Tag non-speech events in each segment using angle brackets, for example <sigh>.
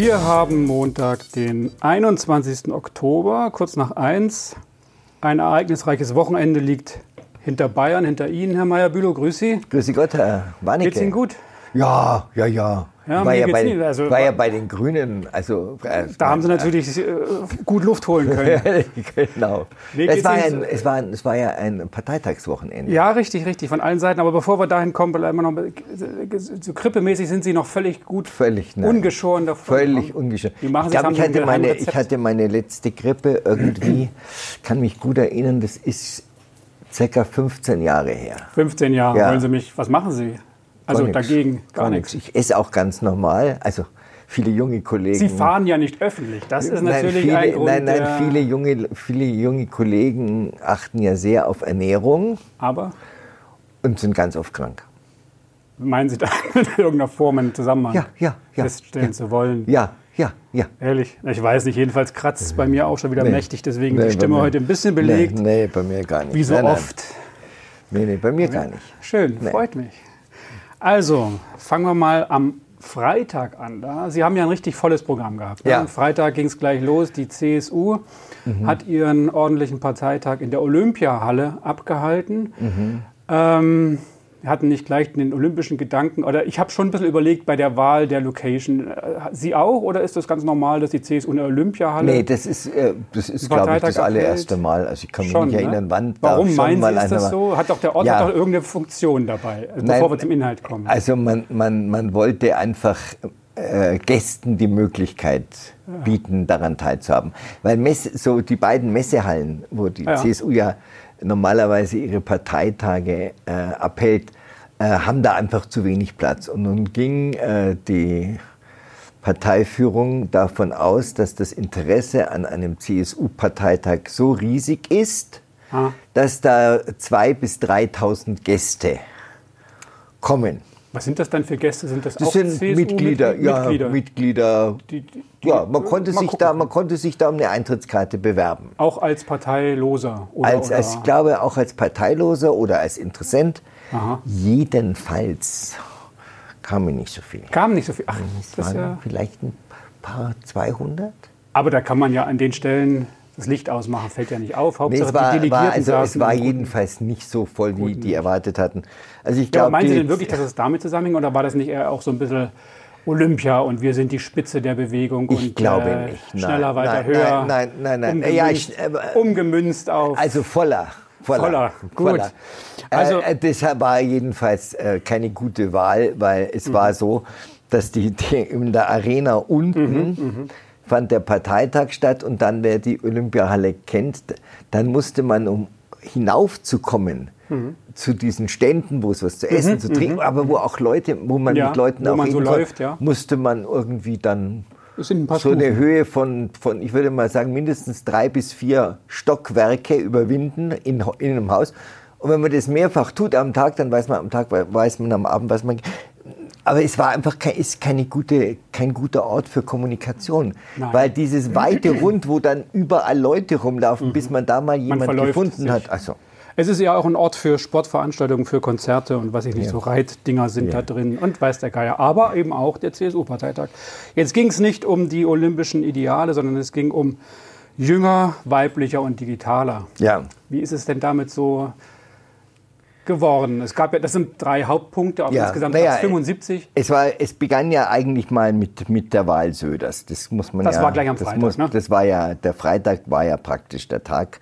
Wir haben Montag, den 21. Oktober, kurz nach 1. Ein ereignisreiches Wochenende liegt hinter Bayern, hinter Ihnen, Herr Meyer-Bülow. Grüß Sie. Grüß Sie Gott, Herr Warnecke. Geht's Ihnen gut? Ja, ja, ja. Ja, war, ja bei, nicht. Also, war ja bei den Grünen, also äh, Da haben Sie natürlich äh, gut Luft holen können. <laughs> genau. Es war, ein, es, war, ein- es war ja ein Parteitagswochenende. Ja, richtig, richtig, von allen Seiten. Aber bevor wir dahin kommen, bleiben wir noch, so grippemäßig sind Sie noch völlig gut, Völlig nein. ungeschoren davon. Völlig ungeschoren. Wie machen ich Haben ich hatte, meine, ich hatte meine letzte Grippe irgendwie, kann mich gut erinnern, das ist circa 15 Jahre her. 15 Jahre, Ja. wollen Sie mich, was machen Sie? Also nix. dagegen gar, nichts. Ich esse auch ganz normal. Also viele junge Kollegen. Sie fahren ja nicht öffentlich. Das ist natürlich nein, viele, ein Grund. Nein, nein, viele junge, viele junge Kollegen achten ja sehr auf Ernährung Aber und sind ganz oft krank. meinen Sie da <laughs> in irgendeiner Form einen Zusammenhang Ja, ja, ja. feststellen ja. zu wollen? Ja, ja, ja. Ehrlich? Ich weiß nicht. Jedenfalls kratzt es bei mir auch schon wieder Nee. mächtig. Deswegen Nee, die Stimme heute ein bisschen belegt. Nee, nee, bei mir gar nicht. Wie so nein, nein. oft. Nee, nee, bei mir gar nicht. Schön, freut mich. Also, fangen wir mal am Freitag an. Da. Sie haben ja ein richtig volles Programm gehabt. ne? Ja. Am Freitag ging es gleich los. Die CSU Mhm. hat ihren ordentlichen Parteitag in der Olympiahalle abgehalten. Mhm. Ähm, wir hatten nicht gleich den olympischen Gedanken. Oder ich habe schon ein bisschen überlegt bei der Wahl der Location. Äh, Sie auch? Oder ist das ganz normal, dass die CSU in der Olympiahalle Nee, das ist, äh, das ist glaube ich, das allererste? Mal. Also ich kann mich Schon, nicht ne? erinnern, wann da Warum schon meinen mal Sie, ist das so? Hat doch der Ort Ja. doch irgendeine Funktion dabei, also Nein, bevor wir zum Inhalt kommen. Also man, man, man wollte einfach äh, Gästen die Möglichkeit bieten, daran teilzuhaben. Weil Messe, so die beiden Messehallen, wo die Ja. CSU ja normalerweise ihre Parteitage äh, abhält, äh, haben da einfach zu wenig Platz. Und nun ging äh, die Parteiführung davon aus, dass das Interesse an einem CSU-Parteitag so riesig ist, Ah. dass da 2.000 bis 3.000 Gäste kommen. Was sind das dann für Gäste? Sind das, Das auch sind Mitglieder, ja, Mitglieder? Mitglieder. Die- die- ja, man konnte, sich gucken. da, man konnte sich da um eine Eintrittskarte bewerben. Auch als Parteiloser? Oder, Als, oder? als, ich glaube, auch als Parteiloser oder als Interessent. Aha. Jedenfalls kamen nicht so viele. Kam nicht so viel. Ach, das waren ja, vielleicht ein paar 200. aber da kann man ja an den Stellen das Licht ausmachen, fällt ja nicht auf. Nee, Hauptsache es war, die Delegierten war, also, es war jedenfalls nicht so voll, wie die erwartet hatten. Also ich Ja, glaube, aber meinen Sie denn wirklich, dass es damit zusammenhängt oder war das nicht eher auch so ein bisschen Olympia und wir sind die Spitze der Bewegung Ich und glaube äh, nicht. Nein, schneller, weiter, nein, höher? nein, nein, nein, nein. Umgemünzt, Ja, ich- äh, umgemünzt auf. Also voller. Voller. Voller, gut. Also- Also, äh, deshalb war jedenfalls äh, keine gute Wahl, weil es Mhm. war so, dass die, die in der Arena unten Mhm, fand der Parteitag statt und dann, wer die Olympiahalle kennt, dann musste man, um hinaufzukommen, Mhm. zu diesen Ständen, wo es was zu essen, zu trinken, aber wo auch Leute, wo man Ja, mit Leuten wo auch man so läuft, ja. musste man irgendwie dann ein so eine Stufen. Höhe von, von, ich würde mal sagen, mindestens drei bis vier Stockwerke überwinden in, in einem Haus. Und wenn man das mehrfach tut am Tag, dann weiß man am Tag, weiß man am Abend, weiß man. Aber es war einfach kein, ist keine gute, kein guter Ort für Kommunikation. Nein. Weil dieses weite Rund, wo dann überall Leute rumlaufen, bis man da mal jemand verläuft gefunden sich. hat. Also, Es ist ja auch ein Ort für Sportveranstaltungen, für Konzerte und was ich nicht, so Reitdinger sind da drin und weiß der Geier. Aber eben auch der CSU-Parteitag. Jetzt ging es nicht um die olympischen Ideale, sondern es ging um jünger, weiblicher und digitaler. ja. Wie ist es denn damit so geworden? Es gab ja, das sind drei Hauptpunkte, aber Ja, insgesamt naja, gab es 75. Es, war, es begann ja eigentlich mal mit, mit der Wahl Söders. Das muss man Das ja, war gleich am das Freitag, ne? Das war ja, der Freitag war ja praktisch der Tag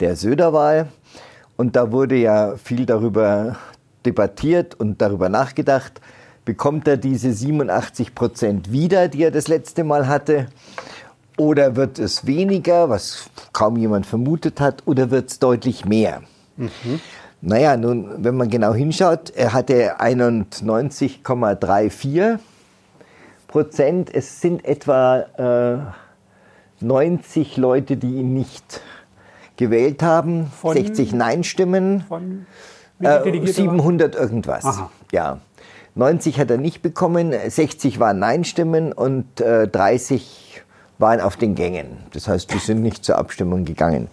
der Söder-Wahl. Und da wurde ja viel darüber debattiert und darüber nachgedacht. Bekommt er diese 87 Prozent wieder, die er das letzte Mal hatte? Oder wird es weniger, was kaum jemand vermutet hat? Oder wird es deutlich mehr? Naja, nun, wenn man genau hinschaut, er hatte 91,34 Prozent. Es sind etwa äh, 90 Leute, die ihn nicht gewählt haben, Von- 60 Nein-Stimmen, äh, Delegierte 700 irgendwas. Aha. Ja. 90 hat er nicht bekommen, 60 waren Nein-Stimmen und äh, 30 waren auf den Gängen. Das heißt, die sind nicht zur Abstimmung gegangen.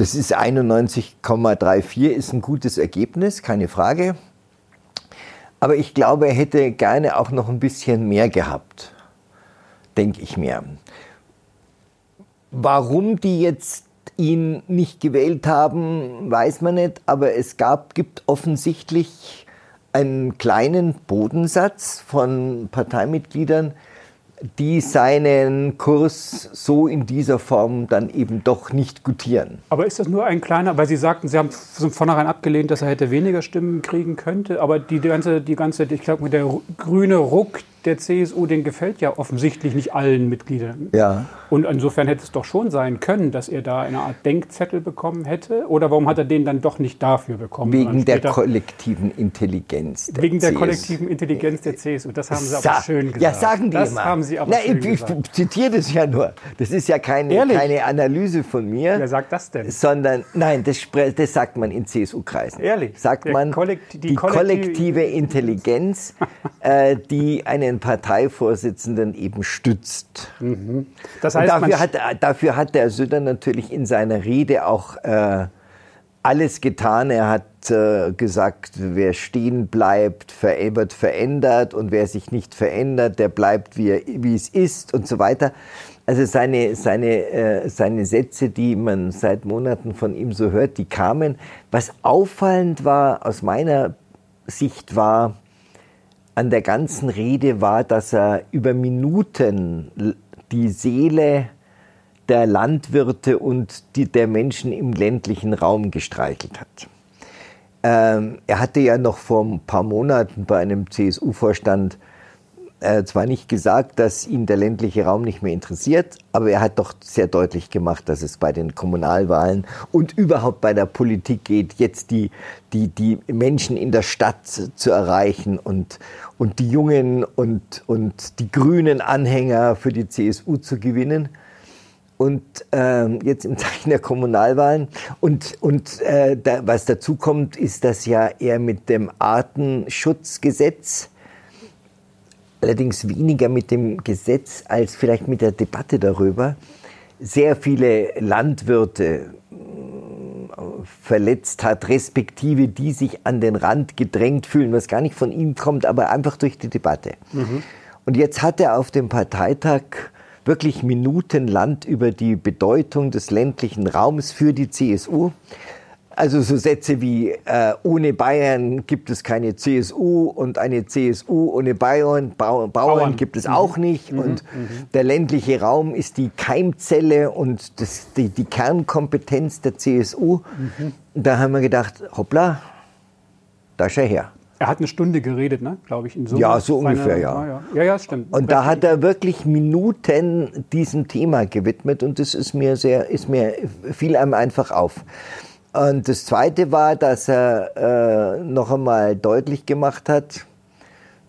Das ist 91,34, ist ein gutes Ergebnis, keine Frage. Aber ich glaube, er hätte gerne auch noch ein bisschen mehr gehabt. denke ich mir. Warum die jetzt ihn nicht gewählt haben, weiß man nicht, aber es gab, gibt offensichtlich einen kleinen Bodensatz von Parteimitgliedern, die seinen Kurs so in dieser Form dann eben doch nicht gutieren. Aber ist das nur ein kleiner, weil Sie sagten, Sie haben von vornherein abgelehnt, dass er hätte weniger Stimmen kriegen könnte, aber die ganze, die ganze ich glaube, der grüne Ruck, der CSU, den gefällt ja offensichtlich nicht allen Mitgliedern. Ja. Und insofern hätte es doch schon sein können, dass er da eine Art Denkzettel bekommen hätte. Oder warum hat er den dann doch nicht dafür bekommen? Wegen der kollektiven Intelligenz. Der wegen der CSU. kollektiven Intelligenz der CSU. Das haben Sie Sa aber schön gesagt. Ja, sagen die das immer. haben Sie aber Na, schön ich, gesagt. Ich <laughs> zitiere das ja nur. Das ist ja keine, keine Analyse von mir. Wer sagt das denn? Sondern, nein, das, das sagt man in CSU-Kreisen. Ehrlich? Sagt Der man, Kollekt- die die kollektive- Intelligenz, äh, die einen Parteivorsitzenden eben stützt. Das Und heißt, dafür, hat, dafür hat der Söder natürlich in seiner Rede auch äh, alles getan. Er hat äh, gesagt, wer stehen bleibt, wird verändert und wer sich nicht verändert, der bleibt wie, er, wie es ist und so weiter. Also seine, seine, äh, seine Sätze, die man seit Monaten von ihm so hört, die kamen. Was auffallend war aus meiner Sicht war, an der ganzen Rede war, dass er über Minuten die Seele der Landwirte und die, der Menschen im ländlichen Raum gestreichelt hat. Ähm, er hatte ja noch vor ein paar Monaten bei einem CSU-Vorstand äh, zwar nicht gesagt, dass ihn der ländliche Raum nicht mehr interessiert, aber er hat doch sehr deutlich gemacht, dass es bei den Kommunalwahlen und überhaupt bei der Politik geht, jetzt die, die, die Menschen in der Stadt zu erreichen und, und die jungen und, und die grünen Anhänger für die CSU zu gewinnen. Und ähm, jetzt im Zeichen der Kommunalwahlen. Und, und äh, da, was dazu kommt, ist, dass ja er mit dem Artenschutzgesetz allerdings weniger mit dem Gesetz als vielleicht mit der Debatte darüber, sehr viele Landwirte verletzt hat, respektive die sich an den Rand gedrängt fühlen, was gar nicht von ihm kommt, aber einfach durch die Debatte. Mhm. Und jetzt hat er auf dem Parteitag wirklich minutenlang über die Bedeutung des ländlichen Raums für die CSU also so Sätze wie äh, ohne Bayern gibt es keine CSU und eine CSU ohne Bayern, Bauern, Bauern gibt es auch nicht. Mhm. Und der ländliche Raum ist die Keimzelle und das, die, die Kernkompetenz der CSU. Da haben wir gedacht, hoppla, da ist er her. er hat eine Stunde geredet, ne? glaube ich. In Summe. Ja, so Seine- ungefähr, ja. Ah, ja. Ja, ja, stimmt. Und da hat er wirklich Minuten diesem Thema gewidmet und das ist mir sehr, ist mir, fiel einem einfach auf. Und das Zweite war, dass er äh, noch einmal deutlich gemacht hat,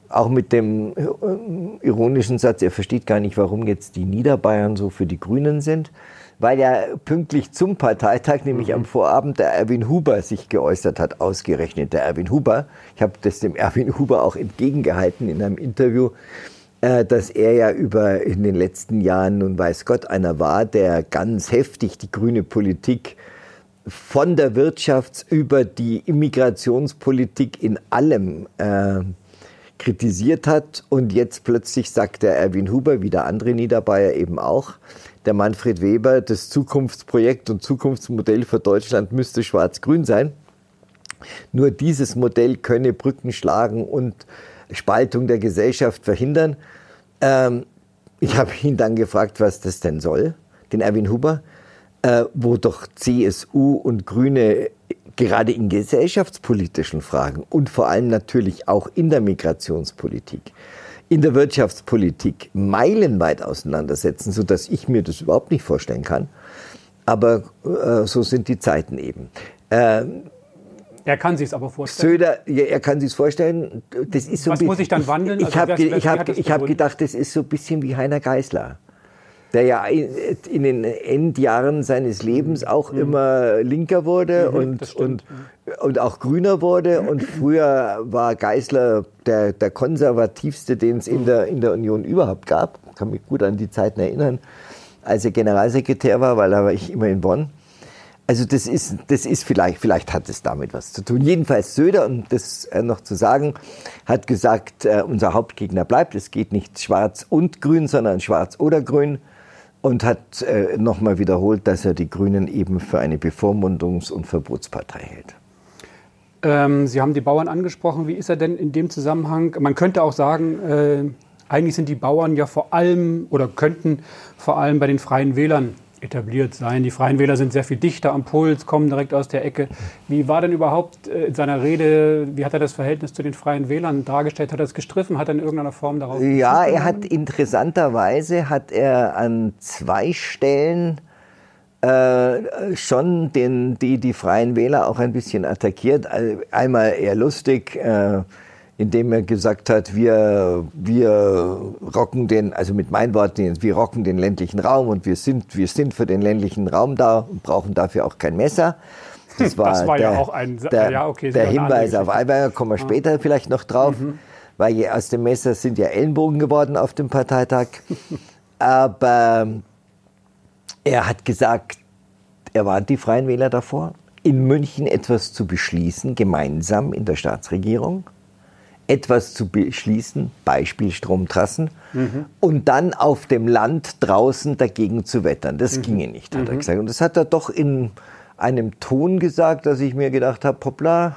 auch mit dem äh, ironischen Satz, er versteht gar nicht, warum jetzt die Niederbayern so für die Grünen sind, weil ja pünktlich zum Parteitag, nämlich am Vorabend, der Erwin Huber sich geäußert hat, ausgerechnet der Erwin Huber. Ich habe das dem Erwin Huber auch entgegengehalten in einem Interview, äh, dass er ja über in den letzten Jahren, nun weiß Gott, einer war, der ganz heftig die grüne Politik von der Wirtschafts- über die Immigrationspolitik in allem äh, kritisiert hat. Und jetzt plötzlich sagt der Erwin Huber, wie der andere Niederbayer eben auch, der Manfred Weber, das Zukunftsprojekt und Zukunftsmodell für Deutschland müsste schwarz-grün sein. Nur dieses Modell könne Brücken schlagen und Spaltung der Gesellschaft verhindern. Ähm, ich habe ihn dann gefragt, was das denn soll, den Erwin Huber äh, wo doch CSU und Grüne gerade in gesellschaftspolitischen Fragen und vor allem natürlich auch in der Migrationspolitik, in der Wirtschaftspolitik meilenweit auseinandersetzen, sodass ich mir das überhaupt nicht vorstellen kann. Aber äh, so sind die Zeiten eben. Ähm, er kann sich es aber vorstellen. Söder, ja, er kann sich vorstellen, das ist so Was muss ich dann wandeln? Ich, Also habe ge- hab, hab gedacht, das ist so ein bisschen wie Heiner Geißler, der ja in den Endjahren seines Lebens auch immer linker wurde Mhm, und, und, und auch grüner wurde. Und früher war Geißler der, der konservativste, den es in der, in der Union überhaupt gab. Ich kann mich gut an die Zeiten erinnern, als er Generalsekretär war, weil da war ich immer in Bonn. Also das ist, das ist vielleicht, vielleicht hat es damit was zu tun. Jedenfalls Söder, um das äh, noch zu sagen, hat gesagt, äh, unser Hauptgegner bleibt. Es geht nicht schwarz und grün, sondern schwarz oder grün. Und hat äh, nochmal wiederholt, dass er die Grünen eben für eine Bevormundungs- und Verbotspartei hält. Ähm, Sie haben die Bauern angesprochen. Wie ist er denn in dem Zusammenhang? Man könnte auch sagen, äh, eigentlich sind die Bauern ja vor allem oder könnten vor allem bei den Freien Wählern etabliert sein. Die Freien Wähler sind sehr viel dichter am Puls, kommen direkt aus der Ecke. Wie war denn überhaupt äh, in seiner Rede, wie hat er das Verhältnis zu den Freien Wählern dargestellt? Hat er es gestriffen? Hat er in irgendeiner Form darauf Ja, er hat interessanterweise hat er an zwei Stellen äh, schon den, die, die Freien Wähler auch ein bisschen attackiert. Einmal eher lustig, äh, indem er gesagt hat, wir, wir rocken den, also mit meinen Worten, wir rocken den ländlichen Raum und wir sind, wir sind für den ländlichen Raum da und brauchen dafür auch kein Messer. <laughs> Das war, das war der, ja auch ein der, ja, okay, der Hinweis auf Eiberger, kommen wir später vielleicht noch drauf, mhm. weil aus dem Messer sind ja Ellenbogen geworden auf dem Parteitag. <laughs> Aber er hat gesagt, er warnt die Freien Wähler davor, in München etwas zu beschließen, gemeinsam in der Staatsregierung etwas zu beschließen, Beispiel Stromtrassen, mhm. und dann auf dem Land draußen dagegen zu wettern. Das mhm. ginge nicht, hat mhm. er gesagt. Und das hat er doch in einem Ton gesagt, dass ich mir gedacht habe, hoppla,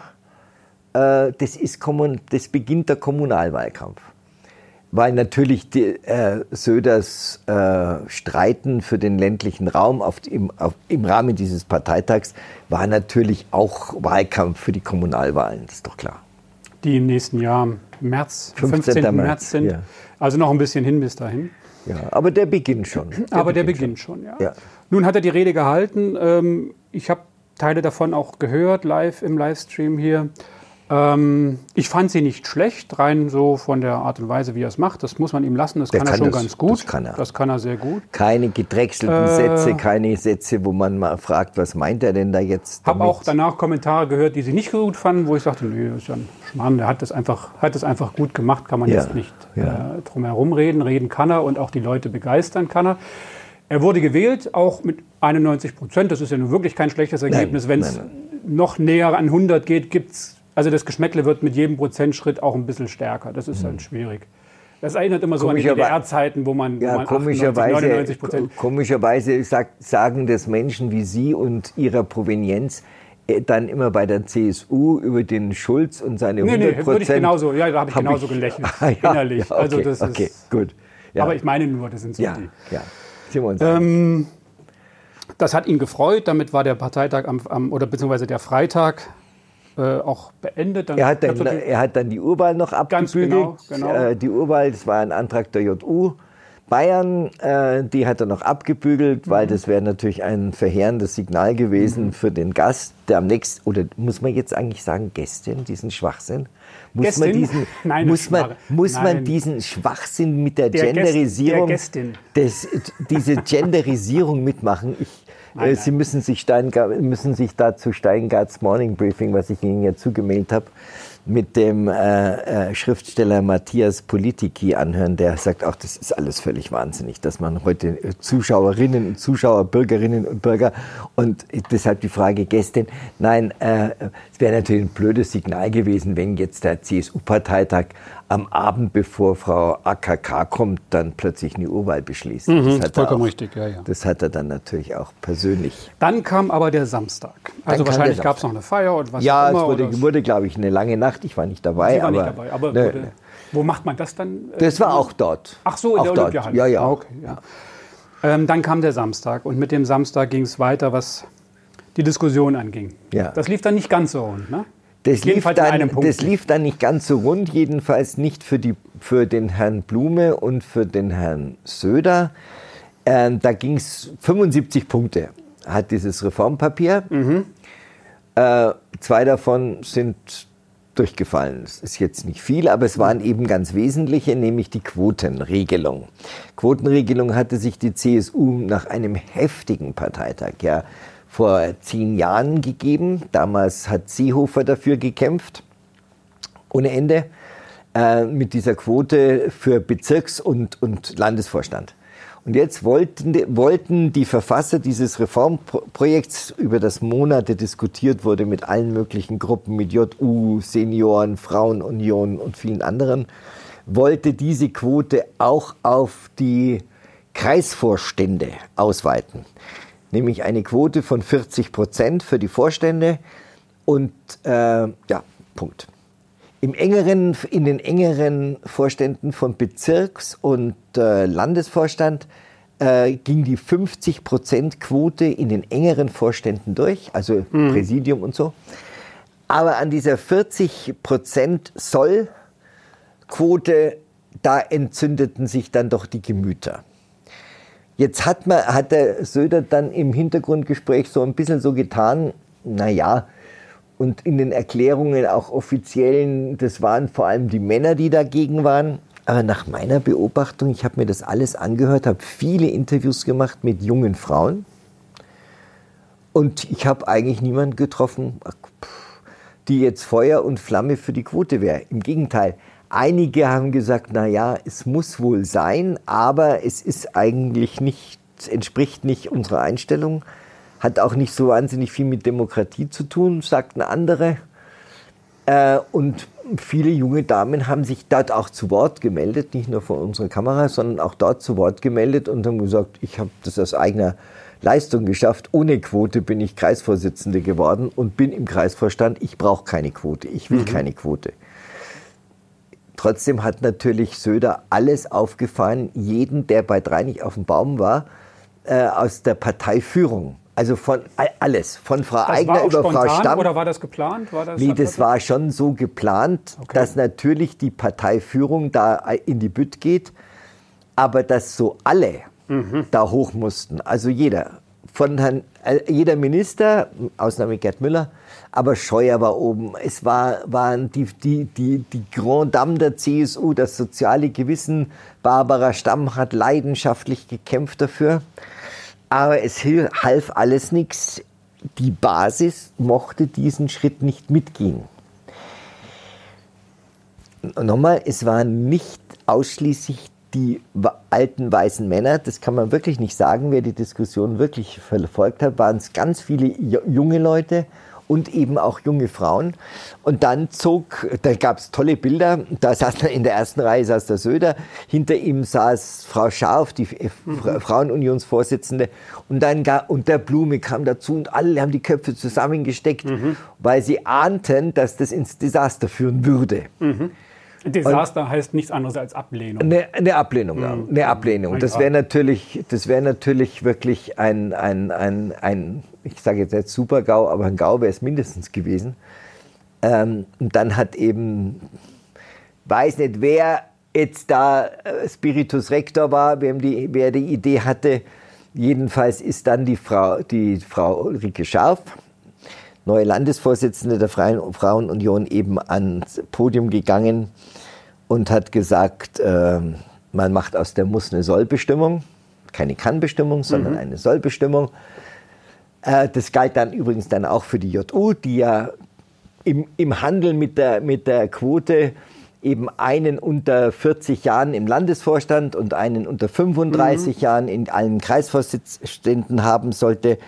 äh, das, ist das beginnt der Kommunalwahlkampf. Weil natürlich die, äh, Söders äh, Streiten für den ländlichen Raum auf, im, auf, im Rahmen dieses Parteitags war natürlich auch Wahlkampf für die Kommunalwahlen, das ist doch klar die im nächsten Jahr März, 15. 15. März sind. Ja. Also noch ein bisschen hin bis dahin. Ja, aber der beginnt schon. Der aber beginnt der beginnt schon, schon ja. ja. Nun hat er die Rede gehalten. Ähm, ich habe Teile davon auch gehört, live im Livestream hier. Ähm, ich fand sie nicht schlecht, rein so von der Art und Weise, wie er es macht. Das muss man ihm lassen, das kann, kann er schon das, ganz gut. Das kann er. Das kann er sehr gut. Keine gedrechselten äh, Sätze, keine Sätze, wo man mal fragt, was meint er denn da jetzt? Ich Habe auch danach Kommentare gehört, die sie nicht gut fanden, wo ich sagte, nee, das ist ja ein Schmarrn, der hat das einfach, hat das einfach gut gemacht, kann man ja, jetzt nicht ja. äh, drum herum reden. Reden kann er und auch die Leute begeistern kann er. Er wurde gewählt, auch mit 91 Prozent. Das ist ja nun wirklich kein schlechtes Ergebnis. Wenn es noch näher an 100 geht, gibt es also das Geschmäckle wird mit jedem Prozentschritt auch ein bisschen stärker. Das ist dann mhm. schwierig. Das erinnert immer so an die DDR-Zeiten, wo man, ja, wo man komischerweise, 98, 99 Komischerweise sagt, sagen das Menschen wie Sie und Ihrer Provenienz äh, dann immer bei der CSU über den Schulz und seine nee, 100 nee, würde ich genauso, ja, da habe ich hab genauso ich, gelächelt, <laughs> ah, ja, innerlich. Ja, okay, also das okay, ist, gut. Aber ich meine nur, das sind so ja, die. Ja, uns ähm, das hat ihn gefreut. Damit war der Parteitag am, am, oder beziehungsweise der Freitag äh, auch beendet. Dann er, hat dann, er hat dann die Urwahl noch abgebügelt. Genau, genau. Äh, die Urwahl, das war ein Antrag der JU. Bayern, äh, die hat er noch abgebügelt, weil mhm. das wäre natürlich ein verheerendes Signal gewesen mhm. für den Gast, der am nächsten, oder muss man jetzt eigentlich sagen, Gästin, diesen Schwachsinn? Muss Gästin? <laughs> man diesen, Nein, muss man, muss man diesen Schwachsinn mit der, der Genderisierung, Gäst, der des, diese <laughs> Genderisierung mitmachen? Ich, Nein, äh, Sie Müssen sich, Steingart, müssen sich da zu Steingarts Morning Briefing, was ich Ihnen ja zugemeldet habe, mit dem äh, äh, Schriftsteller Matthias Politiki anhören, der sagt auch, das ist alles völlig wahnsinnig, dass man heute äh, Zuschauerinnen und Zuschauer, Bürgerinnen und Bürger und deshalb die Frage gestern, nein, äh, es wäre natürlich ein blödes Signal gewesen, wenn jetzt der CSU-Parteitag am Abend, bevor Frau AKK kommt, dann plötzlich eine Urwahl beschließt. Mhm, das vollkommen auch, richtig, ja, ja. Das hat er dann natürlich auch persönlich. Dann kam aber der Samstag. Also wahrscheinlich gab es noch eine Feier und was Ja, immer, es wurde, wurde glaube ich, eine lange Nacht. Ich war nicht dabei. Sie war aber, nicht dabei, aber ne, wurde, wo macht man das dann? Äh, das war auch dort. Ach so, in auch der Olympiahalle. Ja, ja. Ah, okay, ja. Ähm, dann kam der Samstag und mit dem Samstag ging es weiter, was die Diskussion anging. Ja. Das lief dann nicht ganz so rund, ne? Das lief, dann, das lief dann nicht ganz so rund, jedenfalls nicht für, die, für den Herrn Blume und für den Herrn Söder. Ähm, da ging es 75 Punkte, hat dieses Reformpapier. Mhm. Äh, zwei davon sind durchgefallen. Das ist jetzt nicht viel, aber es waren eben ganz wesentliche, nämlich die Quotenregelung. Quotenregelung hatte sich die CSU nach einem heftigen Parteitag ja vor zehn Jahren gegeben. Damals hat Seehofer dafür gekämpft, ohne Ende, äh, mit dieser Quote für Bezirks- und, und Landesvorstand. Und jetzt wollten, wollten die Verfasser dieses Reformprojekts, über das Monate diskutiert wurde mit allen möglichen Gruppen, mit JU, Senioren, Frauenunion und vielen anderen, wollte diese Quote auch auf die Kreisvorstände ausweiten. Nämlich eine Quote von 40 Prozent für die Vorstände und äh, ja, Punkt. Im engeren, in den engeren Vorständen von Bezirks- und äh, Landesvorstand äh, ging die 50-Prozent-Quote in den engeren Vorständen durch, also mhm. Präsidium und so. Aber an dieser 40-Prozent-Soll-Quote, da entzündeten sich dann doch die Gemüter. Jetzt hat, man, hat der Söder dann im Hintergrundgespräch so ein bisschen so getan, naja, und in den Erklärungen auch offiziellen, das waren vor allem die Männer, die dagegen waren. Aber nach meiner Beobachtung, ich habe mir das alles angehört, habe viele Interviews gemacht mit jungen Frauen und ich habe eigentlich niemanden getroffen, die jetzt Feuer und Flamme für die Quote wäre. Im Gegenteil, einige haben gesagt, na ja, es muss wohl sein, aber es ist eigentlich nicht, entspricht nicht unserer Einstellung hat auch nicht so wahnsinnig viel mit Demokratie zu tun, sagten andere. Äh, und viele junge Damen haben sich dort auch zu Wort gemeldet, nicht nur vor unserer Kamera, sondern auch dort zu Wort gemeldet und haben gesagt, ich habe das aus eigener Leistung geschafft. Ohne Quote bin ich Kreisvorsitzende geworden und bin im Kreisvorstand. Ich brauche keine Quote, ich will mhm. keine Quote. Trotzdem hat natürlich Söder alles aufgefahren, jeden, der bei drei nicht auf dem Baum war, äh, aus der Parteiführung also von alles, von Frau das Eigner über spontan, Frau Stamm. Oder war das geplant? War das nee, das war schon so geplant, okay. dass natürlich die Parteiführung da in die Bütt geht, aber dass so alle mhm. da hoch mussten. Also jeder. Von Herrn, äh, jeder Minister, Ausnahme Gerd Müller, aber Scheuer war oben. Es war, waren die, die, die, die Grand Dame der CSU, das soziale Gewissen. Barbara Stamm hat leidenschaftlich gekämpft dafür. Aber es half alles nichts. Die Basis mochte diesen Schritt nicht mitgehen. Nochmal, es waren nicht ausschließlich die alten weißen Männer, das kann man wirklich nicht sagen, wer die Diskussion wirklich verfolgt hat, waren es ganz viele junge Leute und eben auch junge Frauen. Und dann zog, da gab es tolle Bilder, da saß in der ersten Reihe saß der Söder, hinter ihm saß Frau Scharf, die mhm. Frauenunionsvorsitzende, und dann und der Blume kam dazu und alle haben die Köpfe zusammengesteckt, mhm. weil sie ahnten, dass das ins Desaster führen würde. Mhm. Desaster und heißt nichts anderes als Ablehnung. Eine, eine Ablehnung, ja. Mhm. Eine Ablehnung. Das wäre natürlich, das wäre natürlich wirklich ein, ein, ein, ein ich sage jetzt nicht Super-GAU, aber ein GAU wäre es mindestens gewesen. Ähm, und dann hat eben, weiß nicht, wer jetzt da äh, Spiritus Rector war, wem die, wer die Idee hatte. Jedenfalls ist dann die Frau, die Frau Ulrike Scharf, neue Landesvorsitzende der Freien Frauenunion, eben ans Podium gegangen und hat gesagt, äh, man macht aus der Muss eine Sollbestimmung, keine Kannbestimmung, sondern mhm. eine Sollbestimmung. Äh, das galt dann übrigens dann auch für die JU, die ja im, im Handel mit der, mit der Quote eben einen unter 40 Jahren im Landesvorstand und einen unter 35 mhm. Jahren in allen Kreisvorsitzenden haben sollte.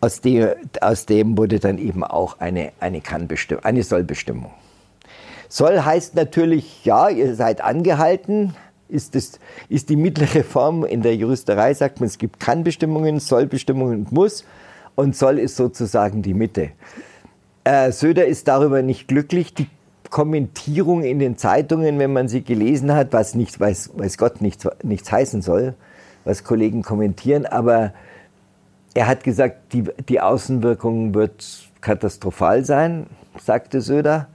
Aus dem, aus dem wurde dann eben auch eine, eine, Kannbestimmung, eine Sollbestimmung. Soll heißt natürlich, ja, ihr seid angehalten, ist, das, ist die mittlere Form in der Juristerei, sagt man, es gibt Kannbestimmungen, Sollbestimmungen und Muss und Soll ist sozusagen die Mitte. Äh, Söder ist darüber nicht glücklich. Die Kommentierung in den Zeitungen, wenn man sie gelesen hat, was nicht, weiß, weiß Gott nichts, nichts heißen soll, was Kollegen kommentieren, aber er hat gesagt, die, die Außenwirkung wird katastrophal sein, sagte Söder,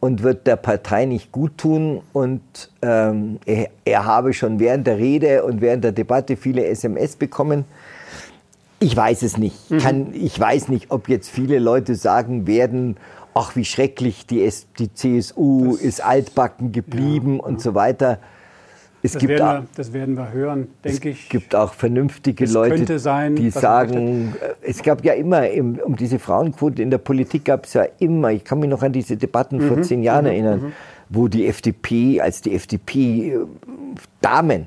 und wird der Partei nicht gut tun. Und ähm, er, er habe schon während der Rede und während der Debatte viele SMS bekommen ich weiß es nicht. Mhm. Kann, ich weiß nicht, ob jetzt viele Leute sagen werden, ach wie schrecklich, die, S die CSU das, ist altbacken geblieben ja, und ja. so weiter. Es das, gibt werden auch, wir, das werden wir hören, denke ich. Es gibt auch vernünftige Leute, sein, die sagen, äh, es gab ja immer, um diese Frauenquote in der Politik gab es ja immer, ich kann mich noch an diese Debatten mhm, vor zehn Jahren mhm, erinnern, mhm. wo die FDP, als die FDP äh, Damen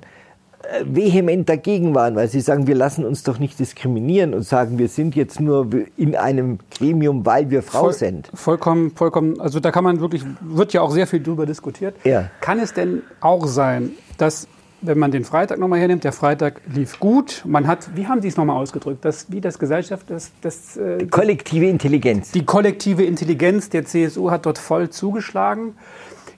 äh, vehement dagegen waren, weil sie sagen, wir lassen uns doch nicht diskriminieren und sagen, wir sind jetzt nur in einem Gremium, weil wir Frau Voll, sind. Vollkommen, vollkommen. Also da kann man wirklich, wird ja auch sehr viel drüber diskutiert. Ja. Kann es denn auch sein, dass wenn man den Freitag nochmal hernimmt, der Freitag lief gut. Man hat, wie haben Sie es nochmal ausgedrückt, das, wie das Gesellschaft, das, das äh, kollektive Intelligenz. Die kollektive Intelligenz der CSU hat dort voll zugeschlagen.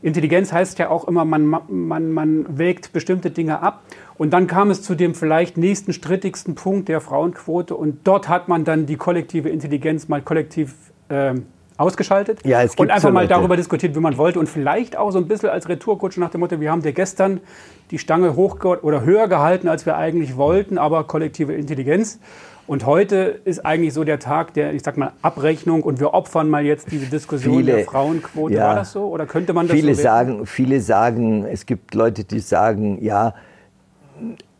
Intelligenz heißt ja auch immer, man, man, man wägt bestimmte Dinge ab. Und dann kam es zu dem vielleicht nächsten strittigsten Punkt der Frauenquote. Und dort hat man dann die kollektive Intelligenz mal kollektiv äh, ausgeschaltet ja, es und einfach so mal darüber diskutiert, wie man wollte und vielleicht auch so ein bisschen als Retourkutsche nach dem Motto, wir haben dir gestern die Stange hoch oder höher gehalten, als wir eigentlich wollten, aber kollektive Intelligenz. Und heute ist eigentlich so der Tag der, ich sag mal, Abrechnung und wir opfern mal jetzt diese Diskussion viele, der Frauenquote. Ja, War das so oder könnte man das viele so sagen, Viele sagen, es gibt Leute, die sagen, ja,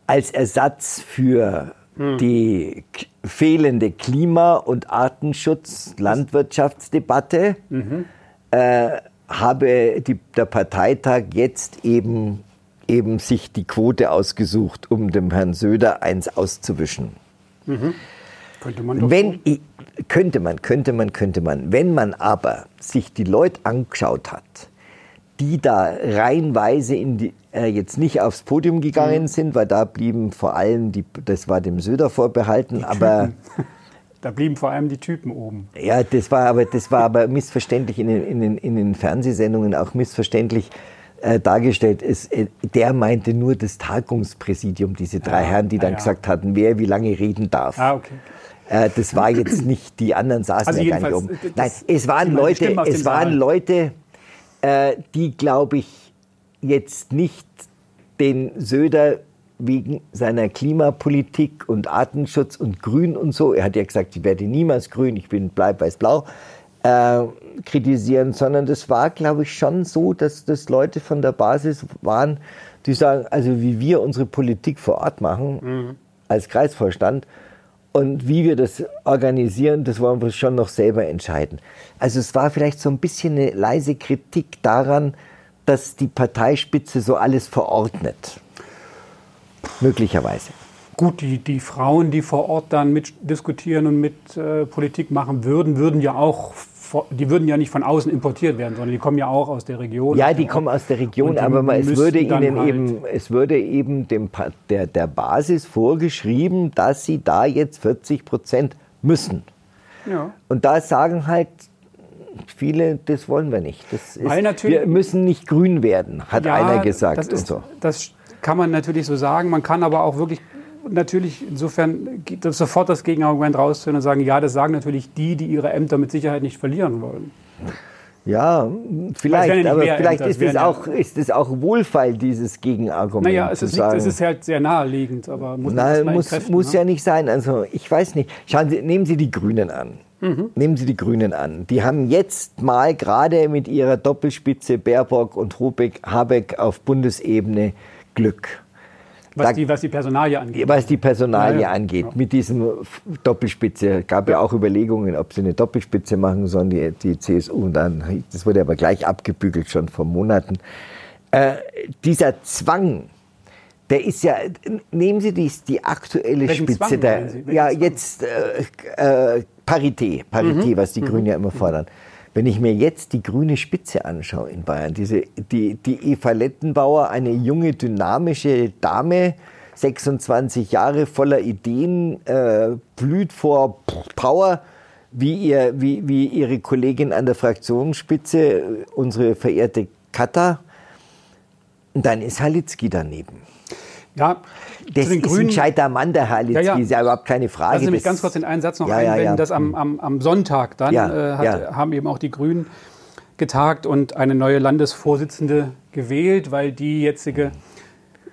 als Ersatz für hm. die fehlende Klima- und Artenschutz-Landwirtschaftsdebatte mhm. äh, habe die, der Parteitag jetzt eben, eben sich die Quote ausgesucht, um dem Herrn Söder eins auszuwischen. Mhm. Könnte man Wenn, ich, könnte man, könnte man, könnte man. Wenn man aber sich die Leute angeschaut hat, die da reihenweise in die, äh, jetzt nicht aufs Podium gegangen mhm. sind, weil da blieben vor allem, die, das war dem Söder vorbehalten, aber... <laughs> Da blieben vor allem die Typen oben. Ja, das war aber, das war aber missverständlich in den, in den, in den Fernsehsendungen auch missverständlich äh, dargestellt. Es, äh, der meinte nur das Tagungspräsidium, diese drei ja, Herren, die dann ja. gesagt hatten, wer wie lange reden darf. Ah, okay. Äh, das war jetzt nicht, die anderen saßen also ja gar nicht oben. Nein, es waren Leute, es waren Leute, äh, die, glaube ich, jetzt nicht den Söder wegen seiner Klimapolitik und Artenschutz und Grün und so, er hat ja gesagt, ich werde niemals grün, ich bin bleib weiß-blau, äh, kritisieren, sondern das war, glaube ich, schon so, dass das Leute von der Basis waren, die sagen, also wie wir unsere Politik vor Ort machen, mhm. als Kreisvorstand, und wie wir das organisieren, das wollen wir schon noch selber entscheiden. Also es war vielleicht so ein bisschen eine leise Kritik daran, dass die Parteispitze so alles verordnet. Möglicherweise. Gut, die, die Frauen, die vor Ort dann mitdiskutieren und mit äh, Politik machen würden, würden ja auch die würden ja nicht von außen importiert werden, sondern die kommen ja auch aus der Region. Ja, die kommen aus der Region, aber es würde ihnen halt eben, es würde eben dem, der, der Basis vorgeschrieben, dass sie da jetzt 40 Prozent müssen. Ja. Und da sagen halt viele, das wollen wir nicht. Das ist, wir müssen nicht grün werden, hat ja, einer gesagt. Das, ist, so. das kann man natürlich so sagen. Man kann aber auch wirklich natürlich insofern sofort das Gegenargument rauszuhören und sagen, ja, das sagen natürlich die, die ihre Ämter mit Sicherheit nicht verlieren wollen. Ja, vielleicht, aber vielleicht ist es, auch, ist es auch wohlfeil, dieses Gegenargument. Naja, es, ist, es ist halt sehr naheliegend, aber muss, Nein, muss, muss ne? ja nicht sein. Also ich weiß nicht. Schauen Sie, nehmen Sie die Grünen an. Mhm. Nehmen Sie die Grünen an. Die haben jetzt mal gerade mit ihrer Doppelspitze Baerbock und Habeck auf Bundesebene Glück. Was, die, was die Personalie angeht. Was die Personalie ja, ja. angeht, ja. mit diesem Doppelspitze. gab ja auch Überlegungen, ob sie eine Doppelspitze machen sollen, die, die CSU. Und dann, das wurde aber gleich abgebügelt schon vor Monaten. Äh, dieser Zwang, der ist ja, nehmen Sie dies, die aktuelle Welchen Spitze Zwang der, ja, Zwang? jetzt äh, äh, Parität, Parität, mhm. was die mhm. Grünen ja immer fordern. Wenn ich mir jetzt die grüne Spitze anschaue in Bayern, diese, die, die Eva Lettenbauer, eine junge, dynamische Dame, 26 Jahre voller Ideen, äh, blüht vor Power, wie, ihr, wie, wie ihre Kollegin an der Fraktionsspitze, unsere verehrte Katha. Und dann ist Halitzki daneben. Ja, das ist Grünen, ein gescheiter Mann, der Herr Litzki, ja, ja. ist ja überhaupt keine Frage. Lass mich ganz kurz den einen Satz noch ja, einwenden, ja, dass am, am, am, Sonntag dann äh, hat, haben eben auch die Grünen getagt und eine neue Landesvorsitzende gewählt, weil die jetzige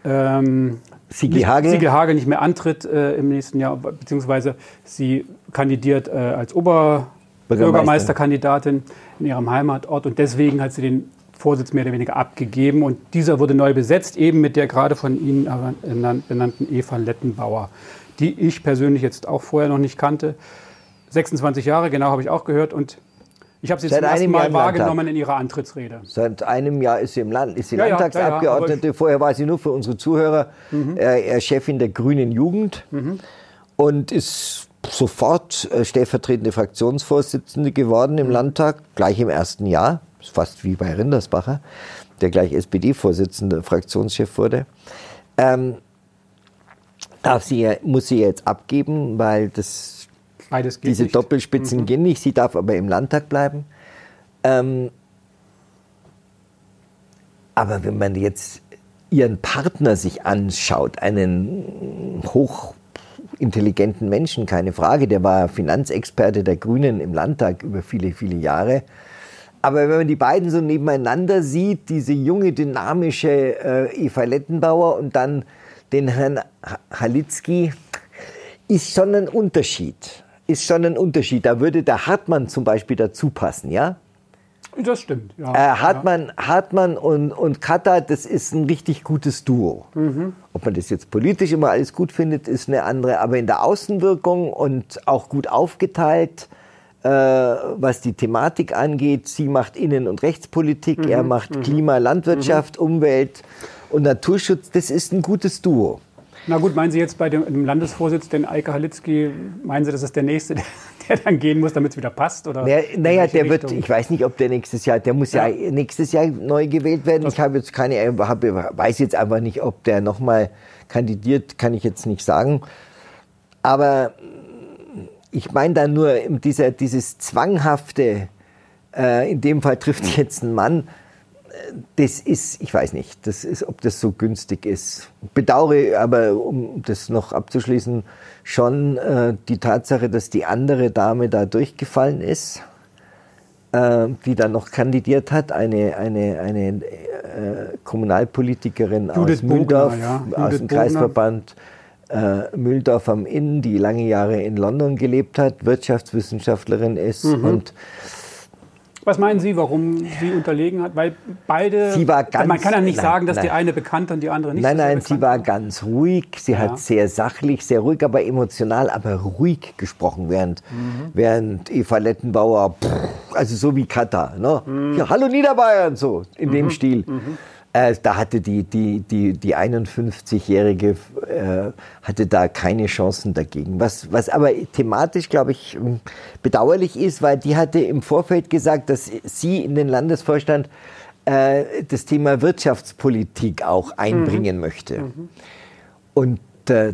ähm, Siegel Hagel nicht mehr antritt äh, im nächsten Jahr, beziehungsweise sie kandidiert äh, als Oberbürgermeisterkandidatin in ihrem Heimatort und deswegen hat sie den Vorsitz mehr oder weniger abgegeben und dieser wurde neu besetzt, eben mit der gerade von Ihnen benannten Eva Lettenbauer, die ich persönlich jetzt auch vorher noch nicht kannte. 26 Jahre, genau habe ich auch gehört und Ich habe sie Seit zum ersten Mal wahrgenommen in Ihrer Antrittsrede. Seit einem Jahr ist sie im Land, ist sie ja, Landtagsabgeordnete. Ja, ja, Vorher war sie nur für unsere Zuhörer mhm. äh, Chefin der Grünen Jugend mhm. und ist sofort äh, stellvertretende Fraktionsvorsitzende geworden im mhm. Landtag, gleich im ersten Jahr. Fast wie bei Rindersbacher, der gleich SPD-Vorsitzender, Fraktionschef wurde. Ähm, sie, muss sie jetzt abgeben, weil das Diese nicht. Doppelspitzen mhm. gehen nicht, sie darf aber im Landtag bleiben. Ähm, aber wenn man jetzt ihren Partner sich anschaut, einen hochintelligenten Menschen, keine Frage, der war Finanzexperte der Grünen im Landtag über viele, viele Jahre. Aber wenn man die beiden so nebeneinander sieht, diese junge, dynamische äh, Eva Lettenbauer und dann den Herrn Halitzky, ist schon ein Unterschied ist schon ein Unterschied. Da würde der Hartmann zum Beispiel dazu passen, ja? Das stimmt. Ja, äh, Hartmann, ja. Hartmann und, und Kata, das ist ein richtig gutes Duo. Mhm. Ob man das jetzt politisch immer alles gut findet, ist eine andere. Aber in der Außenwirkung und auch gut aufgeteilt, was die Thematik angeht. Sie macht Innen- und Rechtspolitik, mhm. er macht mhm. Klima, Landwirtschaft, mhm. Umwelt und Naturschutz. Das ist ein gutes Duo. Na gut, meinen Sie jetzt bei dem, dem Landesvorsitz, den Eike Halitzky, meinen Sie, das ist der Nächste, <laughs> der, der dann gehen muss, damit es wieder passt? Oder naja, naja der Richtung? wird, ich weiß nicht, ob der nächstes Jahr, der muss ja, ja nächstes Jahr neu gewählt werden. Das ich habe jetzt keine, habe, weiß jetzt einfach nicht, ob der nochmal kandidiert, kann ich jetzt nicht sagen. Aber ich meine da nur dieser, dieses zwanghafte, äh, in dem Fall trifft jetzt ein Mann, das ist, ich weiß nicht, das ist, ob das so günstig ist. Bedauere aber, um das noch abzuschließen, schon äh, die Tatsache, dass die andere Dame da durchgefallen ist, äh, die dann noch kandidiert hat, eine, eine, eine äh, Kommunalpolitikerin Judith aus Mühldorf, ja. aus dem Kreisverband äh, Mühldorf am Inn, die lange Jahre in London gelebt hat, Wirtschaftswissenschaftlerin ist mhm. und was meinen Sie, warum sie unterlegen hat? Weil beide. Sie war ganz, man kann ja nicht nein, sagen, dass nein. die eine bekannt und die andere nicht. Nein, nein, sie war ganz ruhig. Sie ja. hat sehr sachlich, sehr ruhig, aber emotional, aber ruhig gesprochen, während, mhm. während Eva Lettenbauer, pff, also so wie Kata, ne? Mhm. Ja, Hallo Niederbayern, so in mhm. dem Stil. Mhm. Äh, da hatte die, die, die, die 51-Jährige äh, hatte da keine Chancen dagegen. Was, was aber thematisch, glaube ich, ähm, bedauerlich ist, weil die hatte im Vorfeld gesagt, dass sie in den Landesvorstand äh, das Thema Wirtschaftspolitik auch einbringen mhm. möchte. Mhm. Und äh,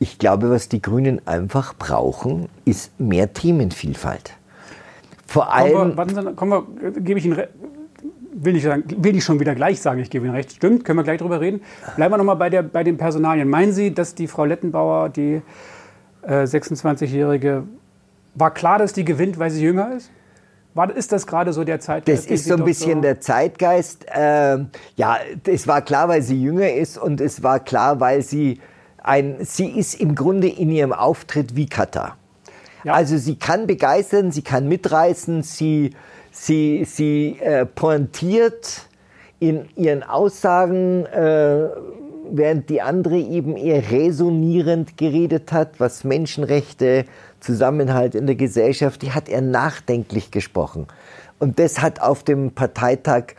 ich glaube, was die Grünen einfach brauchen, ist mehr Themenvielfalt. Vor allem. Kommen wir, warten Sie, kommen wir, gebe ich Ihnen will ich, sagen, will ich schon wieder gleich sagen, ich gebe Ihnen recht. Stimmt, können wir gleich drüber reden. Bleiben wir nochmal bei, bei den Personalien. Meinen Sie, dass die Frau Lettenbauer, die äh, 26-Jährige, war klar, dass die gewinnt, weil sie jünger ist? War, ist das gerade so der Zeitgeist? Das ist so ein bisschen so der Zeitgeist. Äh, ja, es war klar, weil sie jünger ist und es war klar, weil sie ein, sie ist im Grunde in ihrem Auftritt wie Kata. Ja. Also sie kann begeistern, sie kann mitreißen, sie Sie, sie äh, pointiert in ihren Aussagen, äh, während die andere eben eher resonierend geredet hat, was Menschenrechte, Zusammenhalt in der Gesellschaft, die hat er nachdenklich gesprochen. Und das hat auf dem Parteitag,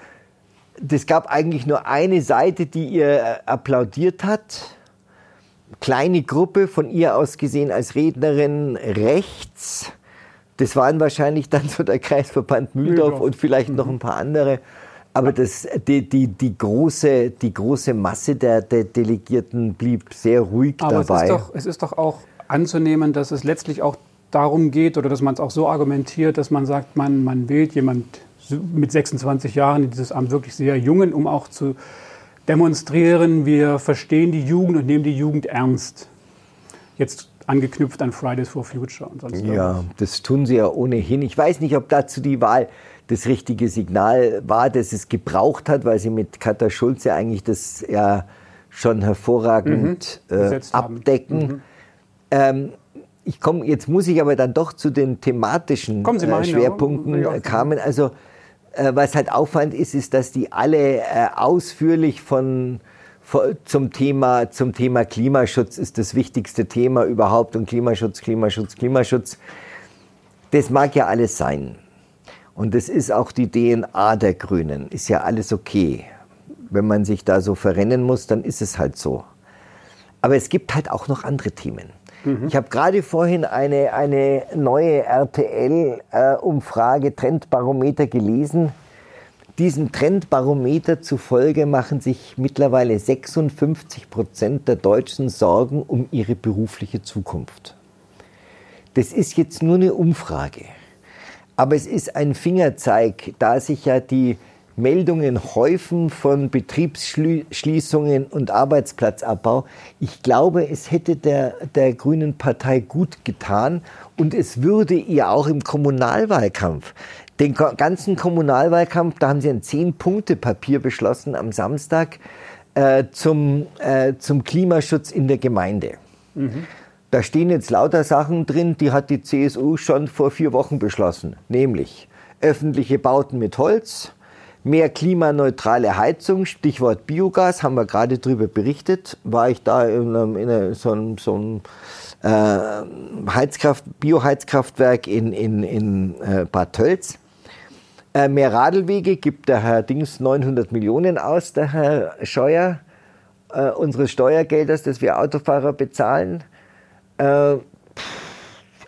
das gab eigentlich nur eine Seite, die ihr äh, applaudiert hat. Kleine Gruppe von ihr aus gesehen als Rednerin rechts das waren wahrscheinlich dann so der Kreisverband Mühldorf und vielleicht noch ein paar andere. Aber das, die, die, die, große, die große Masse der, der Delegierten blieb sehr ruhig Aber dabei. Es ist, doch, es ist doch auch anzunehmen, dass es letztlich auch darum geht oder dass man es auch so argumentiert, dass man sagt, man, man wählt jemand mit 26 Jahren in dieses Amt wirklich sehr jungen, um auch zu demonstrieren, wir verstehen die Jugend und nehmen die Jugend ernst. Jetzt angeknüpft an Fridays for Future und sonst Ja, das tun sie ja ohnehin. Ich weiß nicht, ob dazu die Wahl das richtige Signal war, das es gebraucht hat, weil sie mit Katha Schulze eigentlich das ja schon hervorragend mhm, äh, abdecken. Mhm. Ähm, ich komme, jetzt muss ich aber dann doch zu den thematischen äh, Schwerpunkten ja. kamen. Also äh, was halt auffallend ist, ist, dass die alle äh, ausführlich von zum Thema, zum Thema Klimaschutz ist das wichtigste Thema überhaupt und Klimaschutz, Klimaschutz, Klimaschutz. Das mag ja alles sein. Und das ist auch die DNA der Grünen. Ist ja alles okay. Wenn man sich da so verrennen muss, dann ist es halt so. Aber es gibt halt auch noch andere Themen. Mhm. Ich habe gerade vorhin eine, eine neue RTL-Umfrage, äh, Trendbarometer gelesen. Diesem Trendbarometer zufolge machen sich mittlerweile 56 Prozent der Deutschen Sorgen um ihre berufliche Zukunft. Das ist jetzt nur eine Umfrage. Aber es ist ein Fingerzeig, da sich ja die Meldungen häufen von Betriebsschließungen und Arbeitsplatzabbau. Ich glaube, es hätte der, der Grünen Partei gut getan und es würde ihr auch im Kommunalwahlkampf, den ganzen Kommunalwahlkampf, da haben sie ein Zehn-Punkte-Papier beschlossen am Samstag äh, zum, äh, zum Klimaschutz in der Gemeinde. Mhm. Da stehen jetzt lauter Sachen drin, die hat die CSU schon vor vier Wochen beschlossen, nämlich öffentliche Bauten mit Holz, Mehr klimaneutrale Heizung, Stichwort Biogas, haben wir gerade darüber berichtet. War ich da in, einem, in so einem, so einem äh, Heizkraft, Bioheizkraftwerk in, in, in äh, Bad Tölz. Äh, mehr Radlwege gibt der Herr Dings 900 Millionen aus, der Herr Scheuer, äh, unseres Steuergelders, das wir Autofahrer bezahlen. Äh,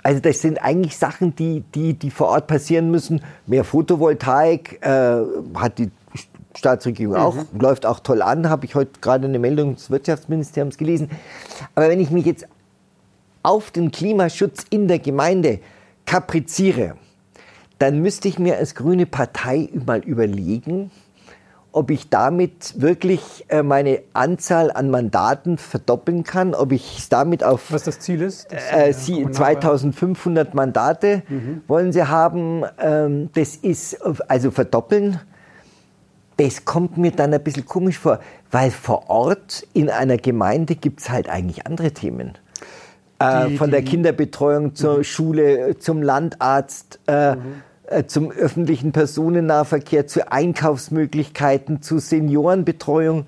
also das sind eigentlich Sachen, die, die, die vor Ort passieren müssen. Mehr Photovoltaik äh, hat die Staatsregierung auch, mhm. läuft auch toll an, habe ich heute gerade eine Meldung des Wirtschaftsministeriums gelesen. Aber wenn ich mich jetzt auf den Klimaschutz in der Gemeinde kapriziere, dann müsste ich mir als grüne Partei mal überlegen, ob ich damit wirklich äh, meine Anzahl an Mandaten verdoppeln kann, ob ich es damit auf was das Ziel ist. Das äh, sie, 2500 Mandate mhm. wollen sie haben. Ähm, das ist also verdoppeln. Das kommt mir dann ein bisschen komisch vor, weil vor Ort in einer Gemeinde gibt es halt eigentlich andere Themen. Äh, die, von der Kinderbetreuung zur mhm. Schule, zum Landarzt. Äh, mhm äh, zum öffentlichen Personennahverkehr, zu Einkaufsmöglichkeiten, zu Seniorenbetreuung.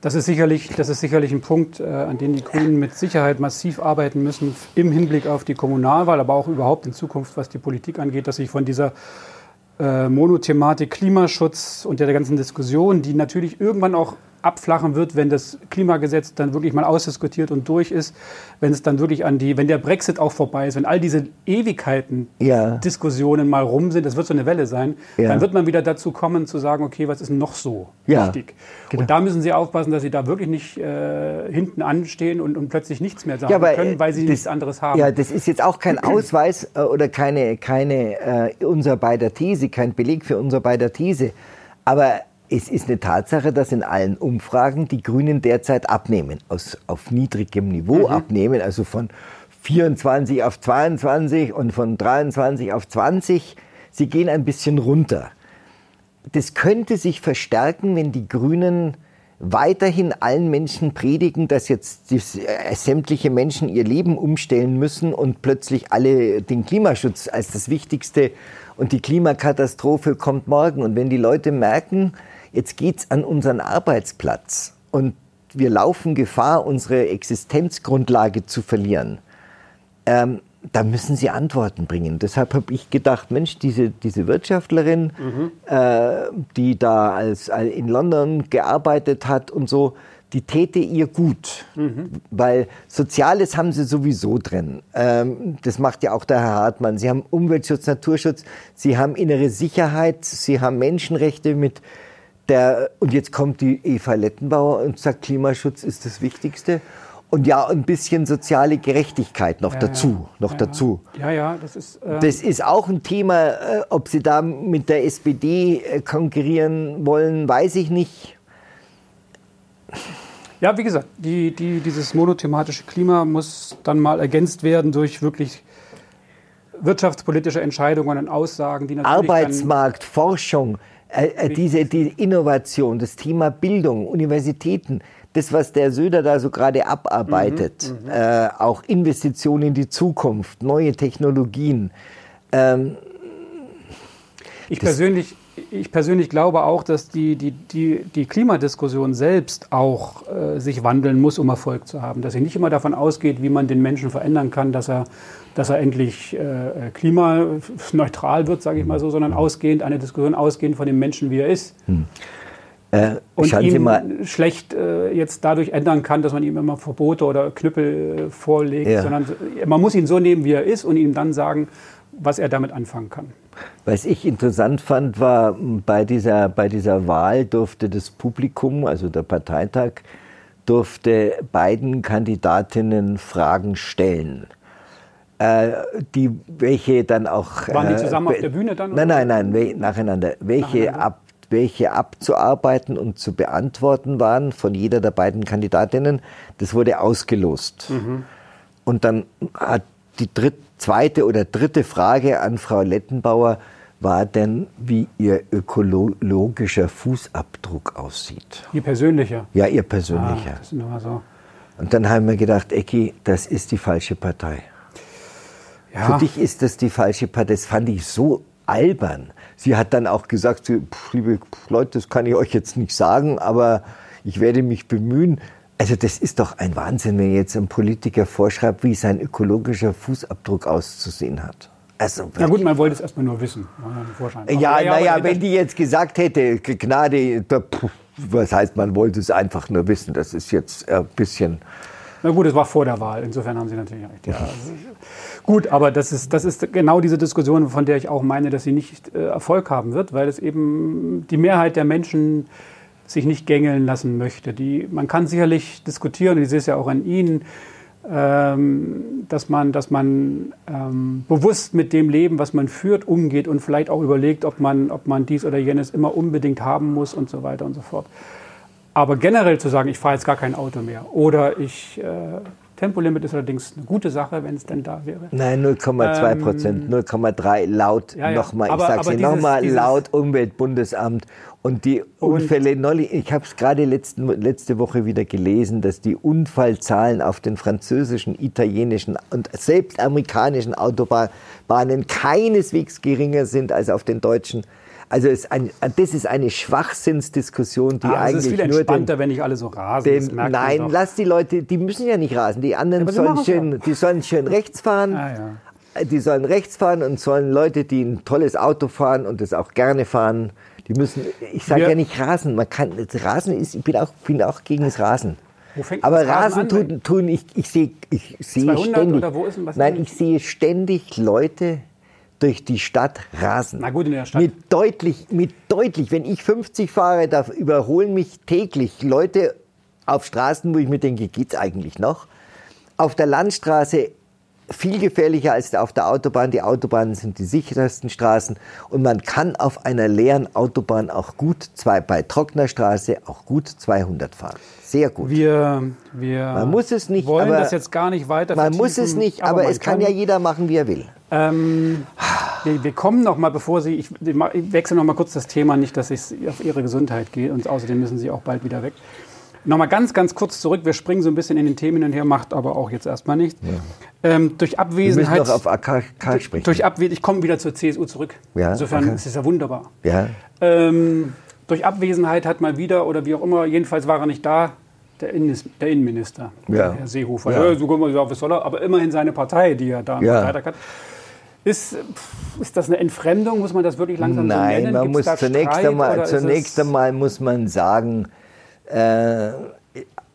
Das ist sicherlich, das ist sicherlich ein Punkt, äh, an dem die Grünen mit Sicherheit massiv arbeiten müssen im Hinblick auf die Kommunalwahl, aber auch überhaupt in Zukunft, was die Politik angeht, dass sich von dieser äh, Monothematik Klimaschutz und der ganzen Diskussion, die natürlich irgendwann auch abflachen wird, wenn das Klimagesetz dann wirklich mal ausdiskutiert und durch ist, wenn es dann wirklich an die, wenn der Brexit auch vorbei ist, wenn all diese Ewigkeiten ja. Diskussionen mal rum sind, das wird so eine Welle sein, ja. dann wird man wieder dazu kommen zu sagen, okay, was ist noch so ja. wichtig? Genau. Und da müssen Sie aufpassen, dass Sie da wirklich nicht äh, hinten anstehen und, und plötzlich nichts mehr sagen aber, können, weil Sie das, nichts anderes haben. Ja, das ist jetzt auch kein Ausweis äh, oder keine, keine äh, unser beider These, kein Beleg für unser beider These. Aber es ist eine Tatsache, dass in allen Umfragen die Grünen derzeit abnehmen, aus, auf niedrigem Niveau mhm. abnehmen, also von 24 auf 22 und von 23 auf 20. Sie gehen ein bisschen runter. Das könnte sich verstärken, wenn die Grünen weiterhin allen Menschen predigen, dass jetzt die, äh, sämtliche Menschen ihr Leben umstellen müssen und plötzlich alle den Klimaschutz als das Wichtigste und die Klimakatastrophe kommt morgen. Und wenn die Leute merken, Jetzt geht es an unseren Arbeitsplatz und wir laufen Gefahr, unsere Existenzgrundlage zu verlieren. Ähm, da müssen Sie Antworten bringen. Deshalb habe ich gedacht, Mensch, diese, diese Wirtschaftlerin, mhm. äh, die da als, als, in London gearbeitet hat und so, die täte ihr gut, mhm. weil Soziales haben sie sowieso drin. Ähm, das macht ja auch der Herr Hartmann. Sie haben Umweltschutz, Naturschutz, sie haben innere Sicherheit, sie haben Menschenrechte mit der, und jetzt kommt die Eva Lettenbauer und sagt, Klimaschutz ist das Wichtigste. Und ja, ein bisschen soziale Gerechtigkeit noch ja, dazu, ja. noch ja, dazu. Ja, ja, das ist. Äh das ist auch ein Thema. Äh, ob Sie da mit der SPD äh, konkurrieren wollen, weiß ich nicht. Ja, wie gesagt, die, die, dieses monothematische Klima muss dann mal ergänzt werden durch wirklich wirtschaftspolitische Entscheidungen und Aussagen, die natürlich. Arbeitsmarkt, Forschung, äh, äh diese die Innovation, das Thema Bildung, Universitäten, das, was der Söder da so gerade abarbeitet, mhm, mhm, äh, auch Investitionen in die Zukunft, neue Technologien. Ähm, ich persönlich, ich persönlich glaube auch, dass die, die, die, die Klimadiskussion selbst auch äh, sich wandeln muss, um Erfolg zu haben. Dass sie nicht immer davon ausgeht, wie man den Menschen verändern kann, dass er, dass er endlich äh, klimaneutral wird, sage ich mal so, sondern ausgehend, eine Diskussion ausgehend von dem Menschen, wie er ist. Hm. Äh, und ihm schlecht äh, jetzt dadurch ändern kann, dass man ihm immer Verbote oder Knüppel äh, vorlegt, ja. sondern man muss ihn so nehmen, wie er ist und ihm dann sagen, was er damit anfangen kann. Was ich interessant fand, war, bei dieser, bei dieser Wahl durfte das Publikum, also der Parteitag, durfte beiden Kandidatinnen Fragen stellen. Äh, die, welche dann auch. Waren die äh, zusammen äh, auf der Bühne dann? Nein, nein, nein, we nacheinander. Welche, nacheinander? Ab, welche abzuarbeiten und zu beantworten waren von jeder der beiden Kandidatinnen, das wurde ausgelost. Mhm. Und dann hat die dritte zweite oder dritte Frage an Frau Lettenbauer war denn, wie Ihr ökologischer Fußabdruck aussieht. Ihr persönlicher? Ja, Ihr persönlicher. Ah, das ist immer so. Und dann haben wir gedacht, Ecki, das ist die falsche Partei. Ja. Für dich ist das die falsche Partei. Das fand ich so albern. Sie hat dann auch gesagt, pff, liebe Leute, das kann ich euch jetzt nicht sagen, aber ich werde mich bemühen. Also das ist doch ein Wahnsinn, wenn jetzt ein Politiker vorschreibt, wie sein ökologischer Fußabdruck auszusehen hat. Also Na gut, man wollte es erstmal nur wissen. Ja, naja, ja, wenn die jetzt gesagt hätte, Gnade, was heißt, man wollte es einfach nur wissen, das ist jetzt ein bisschen... Na gut, es war vor der Wahl, insofern haben Sie natürlich recht. Ja. gut, aber das ist, das ist genau diese Diskussion, von der ich auch meine, dass sie nicht äh, Erfolg haben wird, weil es eben die Mehrheit der Menschen sich nicht gängeln lassen möchte. Die, man kann sicherlich diskutieren, ich sehe es ja auch an Ihnen, ähm, dass man, dass man ähm, bewusst mit dem Leben, was man führt, umgeht und vielleicht auch überlegt, ob man, ob man dies oder jenes immer unbedingt haben muss und so weiter und so fort. Aber generell zu sagen, ich fahre jetzt gar kein Auto mehr oder ich äh, Tempolimit ist allerdings eine gute Sache, wenn es denn da wäre. Nein, 0,2 Prozent, ähm, 0,3 laut ja, ja. nochmal. Ich sage es nochmal laut Umweltbundesamt. Und die Unfälle, neulich, ich habe es gerade letzte Woche wieder gelesen, dass die Unfallzahlen auf den französischen, italienischen und selbst amerikanischen Autobahnen keineswegs geringer sind als auf den deutschen. Also ist ein, das ist eine Schwachsinnsdiskussion, die ah, eigentlich nur... Es ist viel entspannter, den, wenn nicht alle so rasen. Den, nein, lass die Leute, die müssen ja nicht rasen. Die anderen ja, sollen, schön, die sollen schön rechts fahren. Ah, ja. Die sollen rechts fahren und sollen Leute, die ein tolles Auto fahren und das auch gerne fahren, die müssen, ich sage ja. ja. nicht Rasen, man kann, Rasen ist, ich bin auch, bin auch gegen das Rasen. Aber Rasen, Rasen tun, tun, ich, ich sehe ich sehe ständig, nein, ich sehe ständig Leute durch die Stadt rasen. Na gut, in der Stadt. Mit deutlich, mit deutlich, wenn ich 50 fahre, da überholen mich täglich Leute auf Straßen, wo ich mir denke, geht's eigentlich noch? Auf der Landstraße viel gefährlicher als auf der Autobahn. Die Autobahnen sind die sichersten Straßen und man kann auf einer leeren Autobahn auch gut, zwei, bei trockener Straße auch gut 200 fahren. Sehr gut. Wir, wir man muss es nicht, wollen aber, das jetzt gar nicht weiter Man muss es nicht, aber, aber es kann, kann, ja jeder machen, wie er will. Ähm, wir, wir, kommen noch mal, bevor Sie, ich, ich wechsle noch mal kurz das Thema, nicht, dass ich auf Ihre Gesundheit gehe und außerdem müssen Sie auch bald wieder weg. Nochmal ganz, ganz kurz zurück. Wir springen so ein bisschen in den Themen hin her, macht aber auch jetzt erstmal nichts. Ja. Ähm, durch Abwesenheit. Wir müssen noch auf AKK sprechen. Durch Abwesenheit, ich komme wieder zur CSU zurück. Ja, Insofern okay. ist es ja wunderbar. Ja. Ähm, durch Abwesenheit hat mal wieder, oder wie auch immer, jedenfalls war er nicht da, der, Innen der Innenminister, ja. Herr Seehofer. Ja. Ja, so können wir sagen, was soll er, aber immerhin seine Partei, die er da am ja. Parteitag hat. Ist, ist das eine Entfremdung? Muss man das wirklich langsam Nein, so nennen? man muss zunächst einmal, zunächst einmal muss man sagen, äh,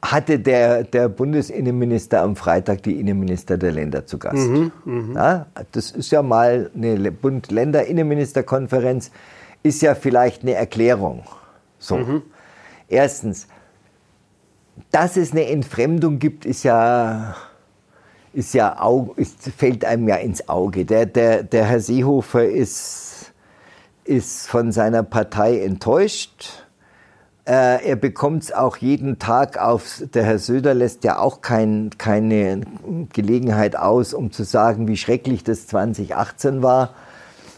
hatte der, der Bundesinnenminister am Freitag die Innenminister der Länder zu Gast. Mhm, mh. ja, das ist ja mal eine Bund-Länder-Innenministerkonferenz, ist ja vielleicht eine Erklärung. So. Mhm. Erstens, dass es eine Entfremdung gibt, ist ja, ist ja ist, fällt einem ja ins Auge. Der, der, der Herr Seehofer ist, ist von seiner Partei enttäuscht äh, er bekommt es auch jeden Tag auf. Der Herr Söder lässt ja auch kein, keine Gelegenheit aus, um zu sagen, wie schrecklich das 2018 war.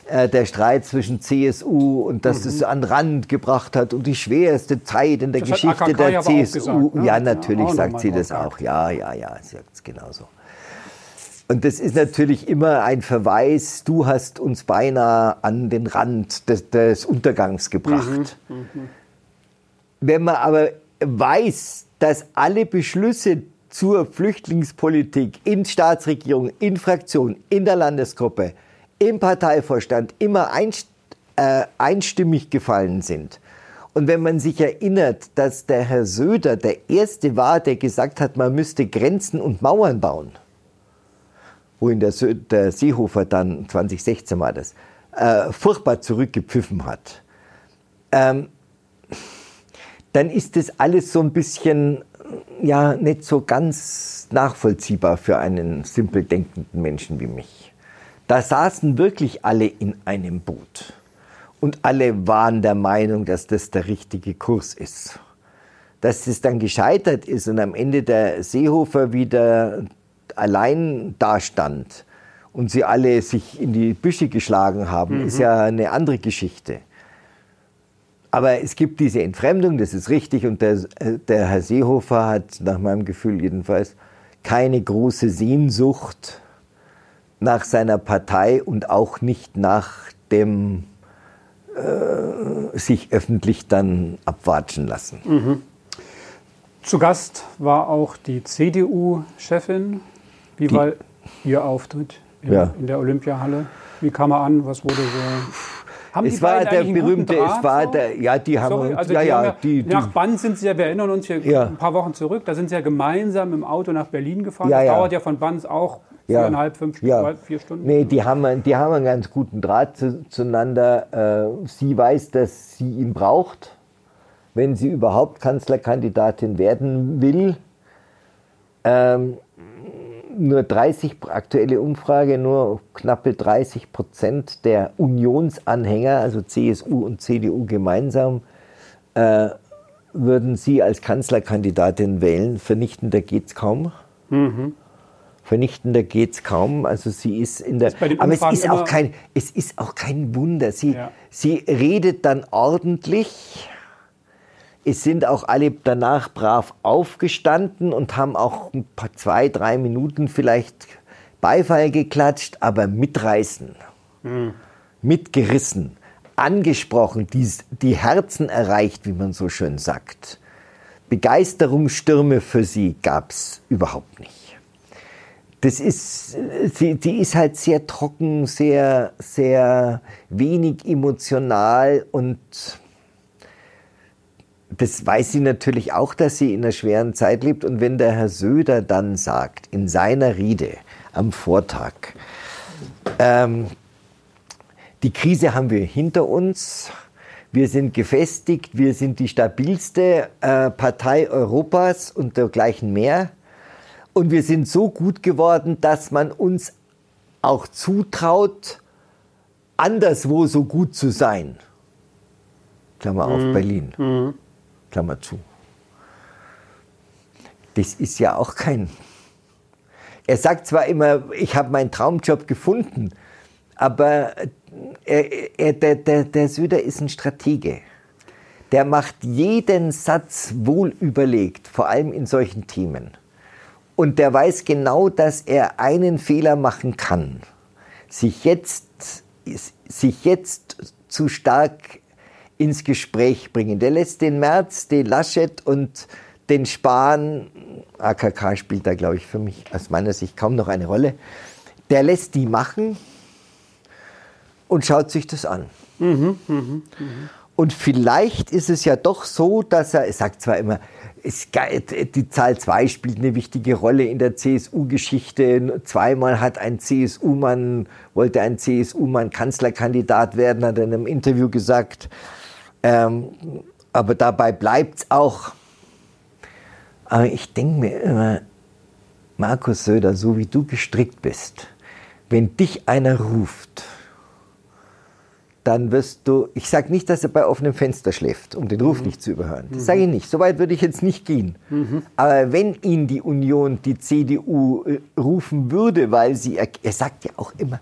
Äh, der Streit zwischen CSU und dass mhm. es an Rand gebracht hat und die schwerste Zeit in der das Geschichte der CSU. Gesagt, ne? Ja, natürlich ja, sagt sie das auch. Ja, ja, ja, sie sagt es genauso. Und das ist natürlich immer ein Verweis, du hast uns beinahe an den Rand des, des Untergangs gebracht. Mhm, mh. Wenn man aber weiß, dass alle Beschlüsse zur Flüchtlingspolitik in Staatsregierung, in Fraktion, in der Landesgruppe, im Parteivorstand immer äh, einstimmig gefallen sind. Und wenn man sich erinnert, dass der Herr Söder der Erste war, der gesagt hat, man müsste Grenzen und Mauern bauen, wohin der, der Seehofer dann, 2016 war das, äh, furchtbar zurückgepfiffen hat, ähm, dann ist das alles so ein bisschen, ja, nicht so ganz nachvollziehbar für einen simpel denkenden Menschen wie mich. Da saßen wirklich alle in einem Boot. Und alle waren der Meinung, dass das der richtige Kurs ist. Dass es dann gescheitert ist und am Ende der Seehofer wieder allein dastand und sie alle sich in die Büsche geschlagen haben, mhm. ist ja eine andere Geschichte. Aber es gibt diese Entfremdung, das ist richtig. Und der, der Herr Seehofer hat nach meinem Gefühl jedenfalls keine große Sehnsucht nach seiner Partei und auch nicht nach dem äh, sich öffentlich dann abwatschen lassen. Mhm. Zu Gast war auch die CDU-Chefin. Wie die, war Ihr Auftritt in, ja. in, der Olympiahalle? Wie kam er an? Was wurde so? Haben es war der berühmte, es war so? der, ja, die haben, Sorry, also ja, die ja, haben ja, die, nach Bann sind sie ja, wir erinnern uns hier ja. ein paar Wochen zurück, da sind sie ja gemeinsam im Auto nach Berlin gefahren. Ja, das dauert ja von Banz auch viereinhalb, fünf Stunden, ja. vier Stunden? Nee, die haben, die haben einen ganz guten Draht zu, zueinander. Äh, sie weiß, dass sie ihn braucht, wenn sie überhaupt Kanzlerkandidatin werden will. Ähm, nur 30, aktuelle Umfrage, nur knappe 30 Prozent der Unionsanhänger, also CSU und CDU gemeinsam, äh, würden sie als Kanzlerkandidatin wählen. Vernichtender geht es kaum. Mhm. Vernichtender geht es kaum. Also sie ist in der. Ist aber es ist, auch kein, es ist auch kein Wunder. Sie, ja. sie redet dann ordentlich. Es sind auch alle danach brav aufgestanden und haben auch ein paar, zwei, drei Minuten vielleicht Beifall geklatscht, aber mitreißen, mhm. mitgerissen, angesprochen, die, die Herzen erreicht, wie man so schön sagt. Begeisterungsstürme für sie gab es überhaupt nicht das ist, die, die ist halt sehr trocken, sehr, sehr wenig emotional und das weiß sie natürlich auch, dass sie in einer schweren Zeit lebt. Und wenn der Herr Söder dann sagt, in seiner Rede am Vortag, ähm, die Krise haben wir hinter uns, wir sind gefestigt, wir sind die stabilste äh, Partei Europas und dergleichen mehr, und wir sind so gut geworden, dass man uns auch zutraut, anderswo so gut zu sein. Klammer auf, mhm. Berlin. Mhm. Klammer zu. Das ist ja auch kein. Er sagt zwar immer, ich habe meinen Traumjob gefunden, aber er, er, der, der, der Söder ist ein Stratege. Der macht jeden Satz wohl überlegt, vor allem in solchen Themen. Und der weiß genau, dass er einen Fehler machen kann. Sich jetzt, sich jetzt zu stark ins Gespräch bringen. Der lässt den Merz, den Laschet und den Spahn, AKK spielt da, glaube ich, für mich aus meiner Sicht kaum noch eine Rolle, der lässt die machen und schaut sich das an. Mhm, mh, mh. Und vielleicht ist es ja doch so, dass er, er sagt zwar immer, es, die Zahl 2 spielt eine wichtige Rolle in der CSU-Geschichte. Zweimal hat ein CSU-Mann, wollte ein CSU-Mann Kanzlerkandidat werden, hat er in einem Interview gesagt. Ähm, aber dabei bleibt es auch. Aber ich denke mir immer, Markus Söder, so wie du gestrickt bist, wenn dich einer ruft, dann wirst du, ich sage nicht, dass er bei offenem Fenster schläft, um den Ruf mhm. nicht zu überhören. Das mhm. sage ich nicht. So weit würde ich jetzt nicht gehen. Mhm. Aber wenn ihn die Union, die CDU äh, rufen würde, weil sie, er, er sagt ja auch immer,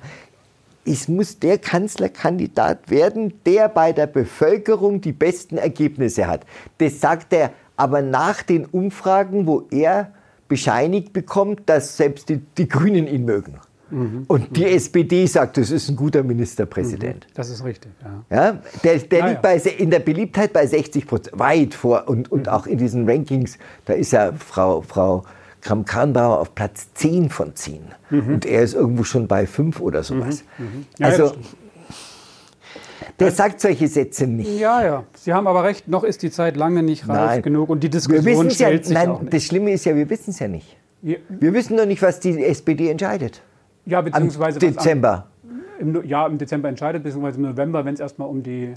es muss der Kanzlerkandidat werden, der bei der Bevölkerung die besten Ergebnisse hat. Das sagt er aber nach den Umfragen, wo er bescheinigt bekommt, dass selbst die, die Grünen ihn mögen. Mhm. Und die mhm. SPD sagt, das ist ein guter Ministerpräsident. Mhm. Das ist richtig, ja. ja der der ja, liegt bei, in der Beliebtheit bei 60 Prozent, weit vor. Und, und mhm. auch in diesen Rankings, da ist ja Frau, Frau Kram-Karrenbauer auf Platz 10 von 10. Mhm. Und er ist irgendwo schon bei 5 oder sowas. Mhm. Ja, also, der das sagt solche Sätze nicht. Ja, ja. Sie haben aber recht, noch ist die Zeit lange nicht reif nein. genug und die Diskussion stellt ja, sich nein, auch nicht. Das Schlimme ist ja, wir wissen es ja nicht. Ja. Wir wissen noch nicht, was die SPD entscheidet. Ja, beziehungsweise. Am Dezember. Am, im, ja, im Dezember entscheidet, beziehungsweise im November, wenn es erstmal um die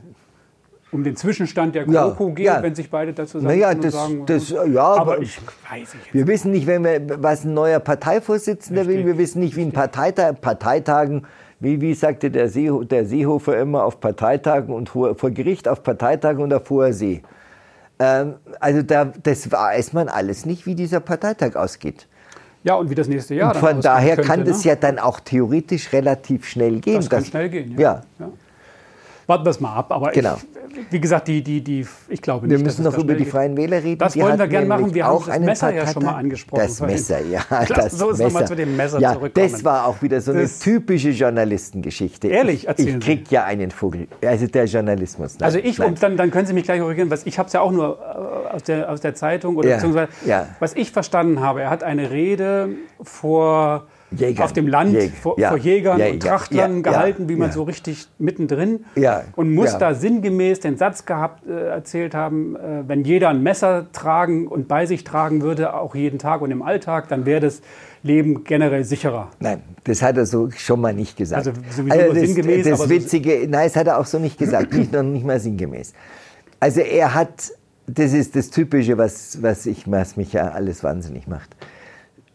um den Zwischenstand der GroKo ja, geht, ja. wenn sich beide dazu sagen, naja, das, sagen, das, ja, aber ich weiß nicht. Wir wissen nicht, wenn wir, was ein neuer Parteivorsitzender Richtig. will. Wir wissen nicht, wie ein Parteitag, Parteitagen, wie, wie sagte der, See, der Seehofer immer, auf Parteitagen und vor, vor Gericht auf Parteitagen und auf hoher See. Ähm, also da, das weiß man alles nicht, wie dieser Parteitag ausgeht. Ja, und wie das nächste Jahr. Und von daher könnte, kann das ne? ja dann auch theoretisch relativ schnell gehen. Das kann schnell gehen, ja. ja. Warten wir es mal ab. Aber genau. ich, wie gesagt, die, die, die, ich glaube nicht. Wir müssen noch über die Freien Wähler reden. Das die wollen wir gerne machen. Wir auch haben das Messer ja schon mal angesprochen. Das Messer, ja. Das so ist nochmal zu dem Messer ja, zurückkommen. Das war auch wieder so eine das typische Journalistengeschichte. Ehrlich, erzählen Ich krieg ja einen Vogel. Also der Journalismus. Nein, also ich, nein. und dann, dann können Sie mich gleich korrigieren, was ich habe es ja auch nur äh, aus der, aus der Zeitung oder ja, beziehungsweise, ja. was ich verstanden habe. Er hat eine Rede vor Jägern. auf dem Land Jäger. vor, ja. vor, Jägern Jäger. und Trachtlern ja. gehalten, wie man so richtig mittendrin. Und muss da sinngemäß den Satz gehabt, äh, erzählt haben, äh, wenn jeder ein Messer tragen und bei sich tragen würde, auch jeden Tag und im Alltag, dann wäre das Leben generell sicherer. Nein, das hat er so schon mal nicht gesagt. Also also das, sinngemäß. Das Witzige, so nein, das hat er auch so nicht gesagt, nicht, noch nicht mal sinngemäß. Also er hat, das ist das Typische, was, was, ich, was mich ja alles wahnsinnig macht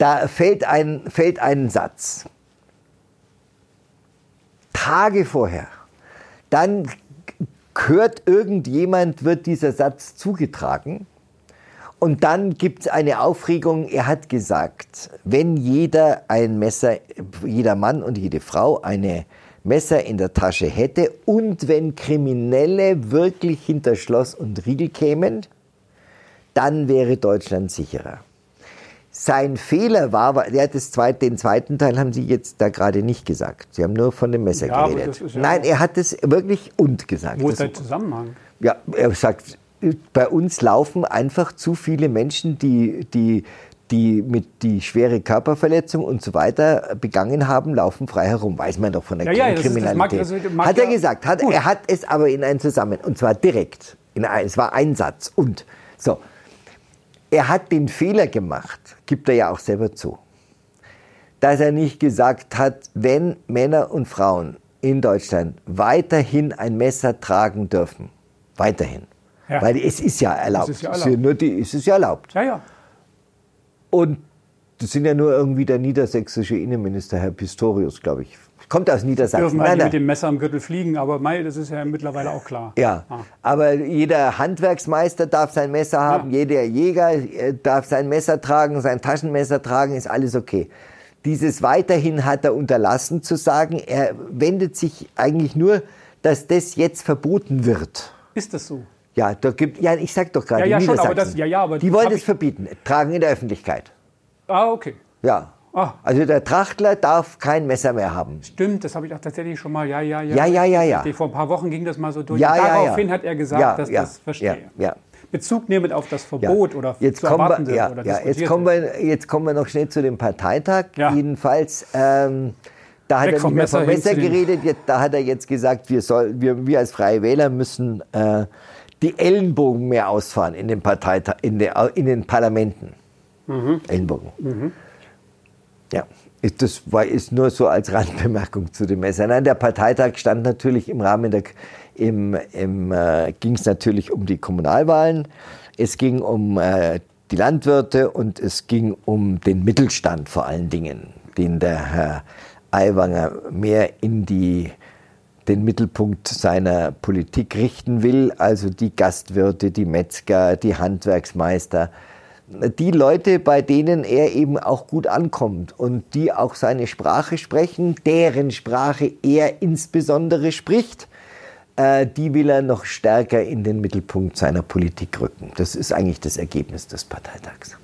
da fällt ein, fällt ein Satz. Tage vorher. Dann hört irgendjemand, wird dieser Satz zugetragen. Und dann gibt es eine Aufregung. Er hat gesagt, wenn jeder ein Messer, jeder Mann und jede Frau eine Messer in der Tasche hätte und wenn Kriminelle wirklich hinter Schloss und Riegel kämen, dann wäre Deutschland sicherer. Sein Fehler war, ja, das zweite, den zweiten Teil haben Sie jetzt da gerade nicht gesagt. Sie haben nur von dem Messer ja, geredet. Ja Nein, er hat es wirklich und gesagt. Wo ist der Zusammenhang? Ja, er sagt, bei uns laufen einfach zu viele Menschen, die, die, die mit die schwere Körperverletzung und so weiter begangen haben, laufen frei herum. Weiß man doch von der ja, ja, Kriminalität. Ist, mag, mag hat er gesagt. Hat, er hat es aber in einen Zusammenhang, und zwar direkt. In ein, es war ein Satz. Und so, er hat den Fehler gemacht, gibt er ja auch selber zu, dass er nicht gesagt hat, wenn Männer und Frauen in Deutschland weiterhin ein Messer tragen dürfen, weiterhin, ja. weil es ist ja erlaubt, es ist ja erlaubt. Die, es ist ja erlaubt. Ja, ja. Und das sind ja nur irgendwie der niedersächsische Innenminister, Herr Pistorius, glaube ich, kommt aus Niedersachsen. Dürfen nein, mit dem Messer am Gürtel fliegen, aber Mai, das ist ja mittlerweile auch klar. Ja, ah. aber jeder Handwerksmeister darf sein Messer haben, ja. jeder Jäger äh, darf sein Messer tragen, sein Taschenmesser tragen, ist alles okay. Dieses weiterhin hat er unterlassen zu sagen, er wendet sich eigentlich nur, dass das jetzt verboten wird. Ist das so? Ja, da gibt, ja ich sag doch gerade, ja, ja, schon, aber das, ja, ja, aber die wollen es verbieten, tragen in der Öffentlichkeit. Ah, okay. Ja, Ah. Also der Trachtler darf kein Messer mehr haben. Stimmt, das habe ich auch tatsächlich schon mal. Ja, ja, ja. Ja, ja, ja, ja. Vor ein paar Wochen ging das mal so durch. Ja, ja, daraufhin ja. hat er gesagt, ja, dass ja, das verstehe. Ja, ja. Bezug nehmend auf das Verbot oder jetzt kommen wir, ja, oder ja, jetzt kommen wir, jetzt kommen wir noch schnell zu dem Parteitag. Jedenfalls, ähm, da hat Weg er nicht mehr vom Messer geredet. Jetzt, da hat er jetzt gesagt, wir, soll, wir, wir als Freie Wähler müssen äh, die Ellenbogen mehr ausfahren in den, Parteita in, in den Parlamenten. Mhm. Ellenbogen. Mhm. Ja. Das war, ist nur so als Randbemerkung zu dem Messer. Nein, der Parteitag stand natürlich im Rahmen der, im, im, äh, ging es natürlich um die Kommunalwahlen. Es ging um äh, die Landwirte und es ging um den Mittelstand vor allen Dingen, den der Herr Aiwanger mehr in die, den Mittelpunkt seiner Politik richten will, also die Gastwirte, die Metzger, die Handwerksmeister, die Leute, bei denen er eben auch gut ankommt und die auch seine Sprache sprechen, deren Sprache er insbesondere spricht, äh, die will er noch stärker in den Mittelpunkt seiner Politik rücken. Das ist eigentlich das Ergebnis des Parteitags.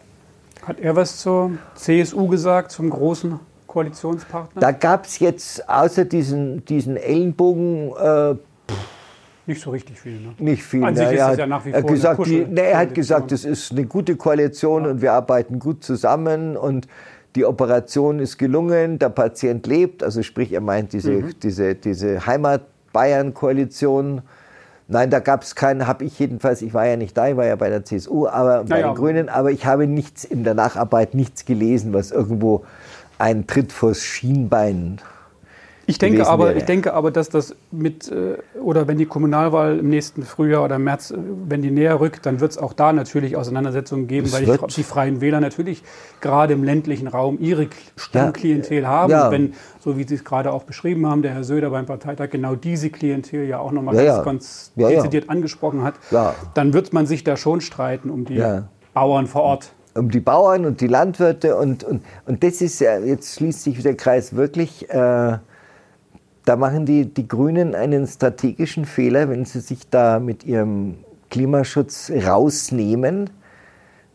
Hat er was zur CSU gesagt, zum großen Koalitionspartner? Da gab es jetzt außer diesen, diesen Ellenbogen äh, nicht so richtig viel. Ne? Nicht viel. An ne? sich ist er, hat, ja nach wie vor gesagt, die, ne, er hat gesagt, es ist eine gute Koalition und wir arbeiten gut zusammen und die Operation ist gelungen, der Patient lebt. Also sprich, er meint diese, Mhm. diese, diese Heimat-Bayern-Koalition. Nein, da gab es keinen, habe ich jedenfalls, ich war ja nicht da, ich war ja bei der CSU, aber bei Naja. den Grünen, aber ich habe nichts in der Nacharbeit, nichts gelesen, was irgendwo ein Tritt vors Schienbein Ich denke, gewesen aber, wäre. ich denke aber, dass das mit, äh, oder wenn die Kommunalwahl im nächsten Frühjahr oder März, äh, wenn die näher rückt, dann wird es auch da natürlich Auseinandersetzungen geben, Es weil die, wird- die Freien Wähler natürlich gerade im ländlichen Raum ihre Stammklientel haben. Ja. Und wenn, so wie Sie es gerade auch beschrieben haben, der Herr Söder beim Parteitag genau diese Klientel ja auch nochmal Ja, ganz, ja. ganz Ja, ja. dezidiert angesprochen hat, Ja. dann wird man sich da schon streiten um die Ja. Bauern vor Ort. um die Bauern und die Landwirte und, und, und das ist ja, jetzt schließt sich der Kreis wirklich, äh, da machen die, die Grünen einen strategischen Fehler, wenn sie sich da mit ihrem Klimaschutz rausnehmen,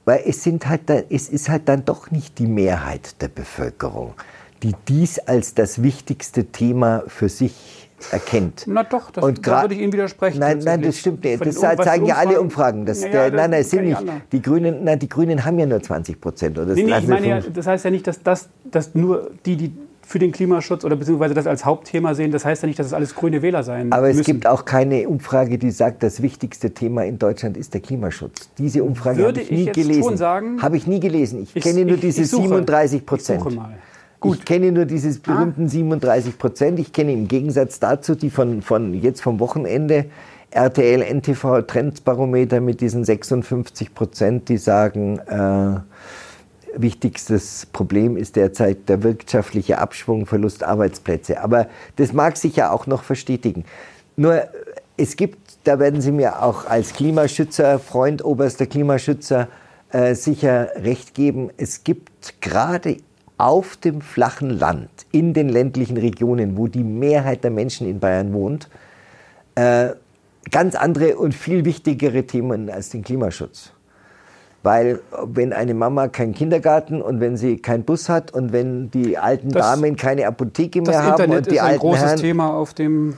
weil es, sind halt da, es ist halt dann doch nicht die Mehrheit der Bevölkerung, die dies als das wichtigste Thema für sich erkennt. Na doch, das, Und da würde ich Ihnen widersprechen. Nein, nein, das stimmt nicht. Das Um- sagen die ja alle Umfragen. Das, Ja, der, nein, nein, es sind nicht. Die Grünen, nein, die Grünen haben ja nur 20 Prozent. Oder das Nee, nee, ich meine ja, das heißt ja nicht, dass, das, dass nur die, die für den Klimaschutz oder beziehungsweise das als Hauptthema sehen, das heißt ja nicht, dass es alles grüne Wähler sein aber es müssen. gibt auch keine Umfrage, die sagt, das wichtigste Thema in Deutschland ist der Klimaschutz. Diese Umfrage habe ich ich nie jetzt gelesen. schon sagen- habe ich nie gelesen. Ich, Ich- kenne nur ich- diese ich suche. 37 Prozent. Mal. Ich kenne nur dieses berühmten 37 Prozent. Ich kenne im Gegensatz dazu die von, von jetzt vom Wochenende RTL NTV Trendbarometer mit diesen 56 Prozent, die sagen, äh, wichtigstes Problem ist derzeit der wirtschaftliche Abschwung, Verlust Arbeitsplätze. Aber das mag sich ja auch noch verstetigen. Nur äh, es gibt, da werden Sie mir auch als Klimaschützer, Freund, oberster Klimaschützer, äh, sicher recht geben, es gibt gerade auf dem flachen Land, in den ländlichen Regionen, wo die Mehrheit der Menschen in Bayern wohnt, äh, ganz andere und viel wichtigere Themen als den Klimaschutz. Weil wenn eine Mama keinen Kindergarten und wenn sie keinen Bus hat und wenn die alten Das- Damen keine Apotheke mehr haben Internet und die ist ein alten großes Herren, Thema auf dem,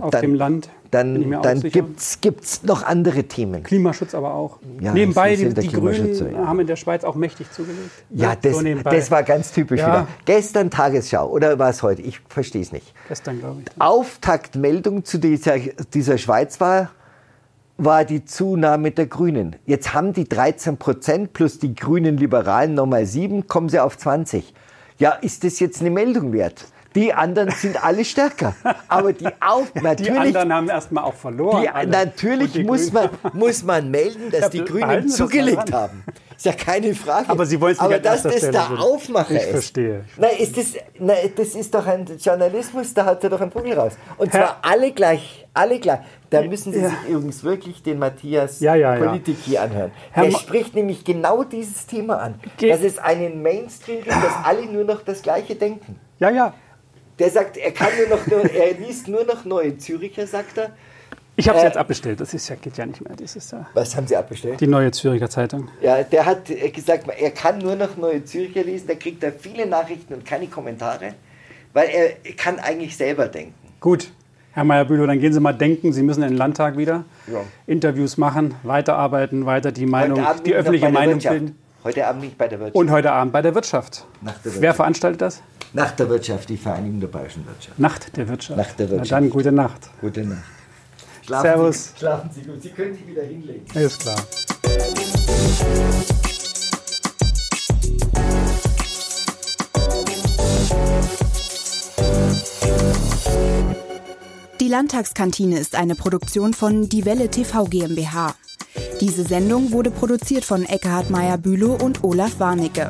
auf Dann- dem Land. dann, dann gibt es noch andere Themen. Klimaschutz aber auch. Ja, nebenbei, die, die Grünen ja. haben in der Schweiz auch mächtig zugelegt. Ja, Ne? das, so das war ganz typisch Ja. wieder. Gestern Tagesschau oder war es heute? Ich verstehe es nicht. Gestern, glaube ich. Auftaktmeldung zu dieser, dieser Schweizwahl war die Zunahme der Grünen. Jetzt haben die 13 Prozent plus die Grünen Liberalen nochmal 7, kommen sie auf 20. Ja, ist das jetzt eine Meldung wert? Die anderen sind alle stärker. Aber die Die natürlich, anderen haben erstmal auch verloren. die, alle. natürlich die muss Grünen- man, muss man melden, dass Ja, die Grünen zugelegt haben. Ist ja keine Frage. Aber Sie wollen es nicht Aber dass das sehen. Aufmacher Ich ist. verstehe. Na, ist das, na, das ist doch ein Journalismus, da hat er doch einen Vogel raus. Und Herr- zwar alle gleich, alle gleich. Da müssen Sie sich übrigens wirklich den Matthias Ja, ja, ja. Politik hier anhören. Herr Der Ma- spricht nämlich genau dieses Thema an. Ge- dass es einen Mainstream gibt, dass alle nur noch das Gleiche denken. Ja, ja. Der sagt, er kann nur noch, nur, er liest nur noch Neue Züricher, sagt er. Ich habe es Äh, jetzt abbestellt. Das ist ja, geht ja nicht mehr. Das ist ja Was haben Sie abbestellt? die neue Züricher Zeitung. Ja, der hat äh, gesagt, er kann nur noch Neue Zürcher lesen, da kriegt er viele Nachrichten und keine Kommentare, weil er kann eigentlich selber denken. Gut, Herr Meyer-Bülow, dann gehen Sie mal denken. Sie müssen in den Landtag wieder Ja. Interviews machen, weiterarbeiten, weiter die Meinung, die öffentliche Meinung bilden. Heute Abend nicht bei der Wirtschaft. Und heute Abend bei der Wirtschaft. Nach der Wer Wirtschaft. veranstaltet das? Nach der Wirtschaft, die Vereinigung der Bayerischen Wirtschaft. Nacht der Wirtschaft. Nacht der Wirtschaft. Na dann gute Nacht. Gute Nacht. Servus. Sie, schlafen Sie gut. Sie können sich wieder hinlegen. Ist klar. Die Landtagskantine ist eine Produktion von Die Welle TV GmbH. Diese Sendung wurde produziert von Eckhard Meyer-Bülow und Olaf Warnecke.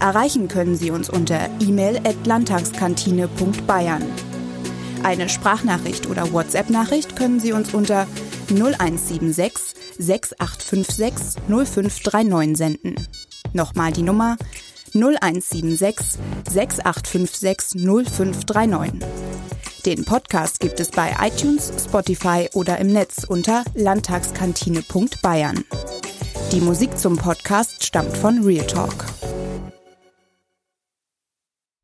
Erreichen können Sie uns unter e-mail at landtagskantine.bayern. Eine Sprachnachricht oder WhatsApp-Nachricht können Sie uns unter 0176 6856 0539 senden. Nochmal die Nummer 0176 6856 0539. Den Podcast gibt es bei iTunes, Spotify oder im Netz unter landtagskantine.bayern. Die Musik zum Podcast stammt von Real Talk.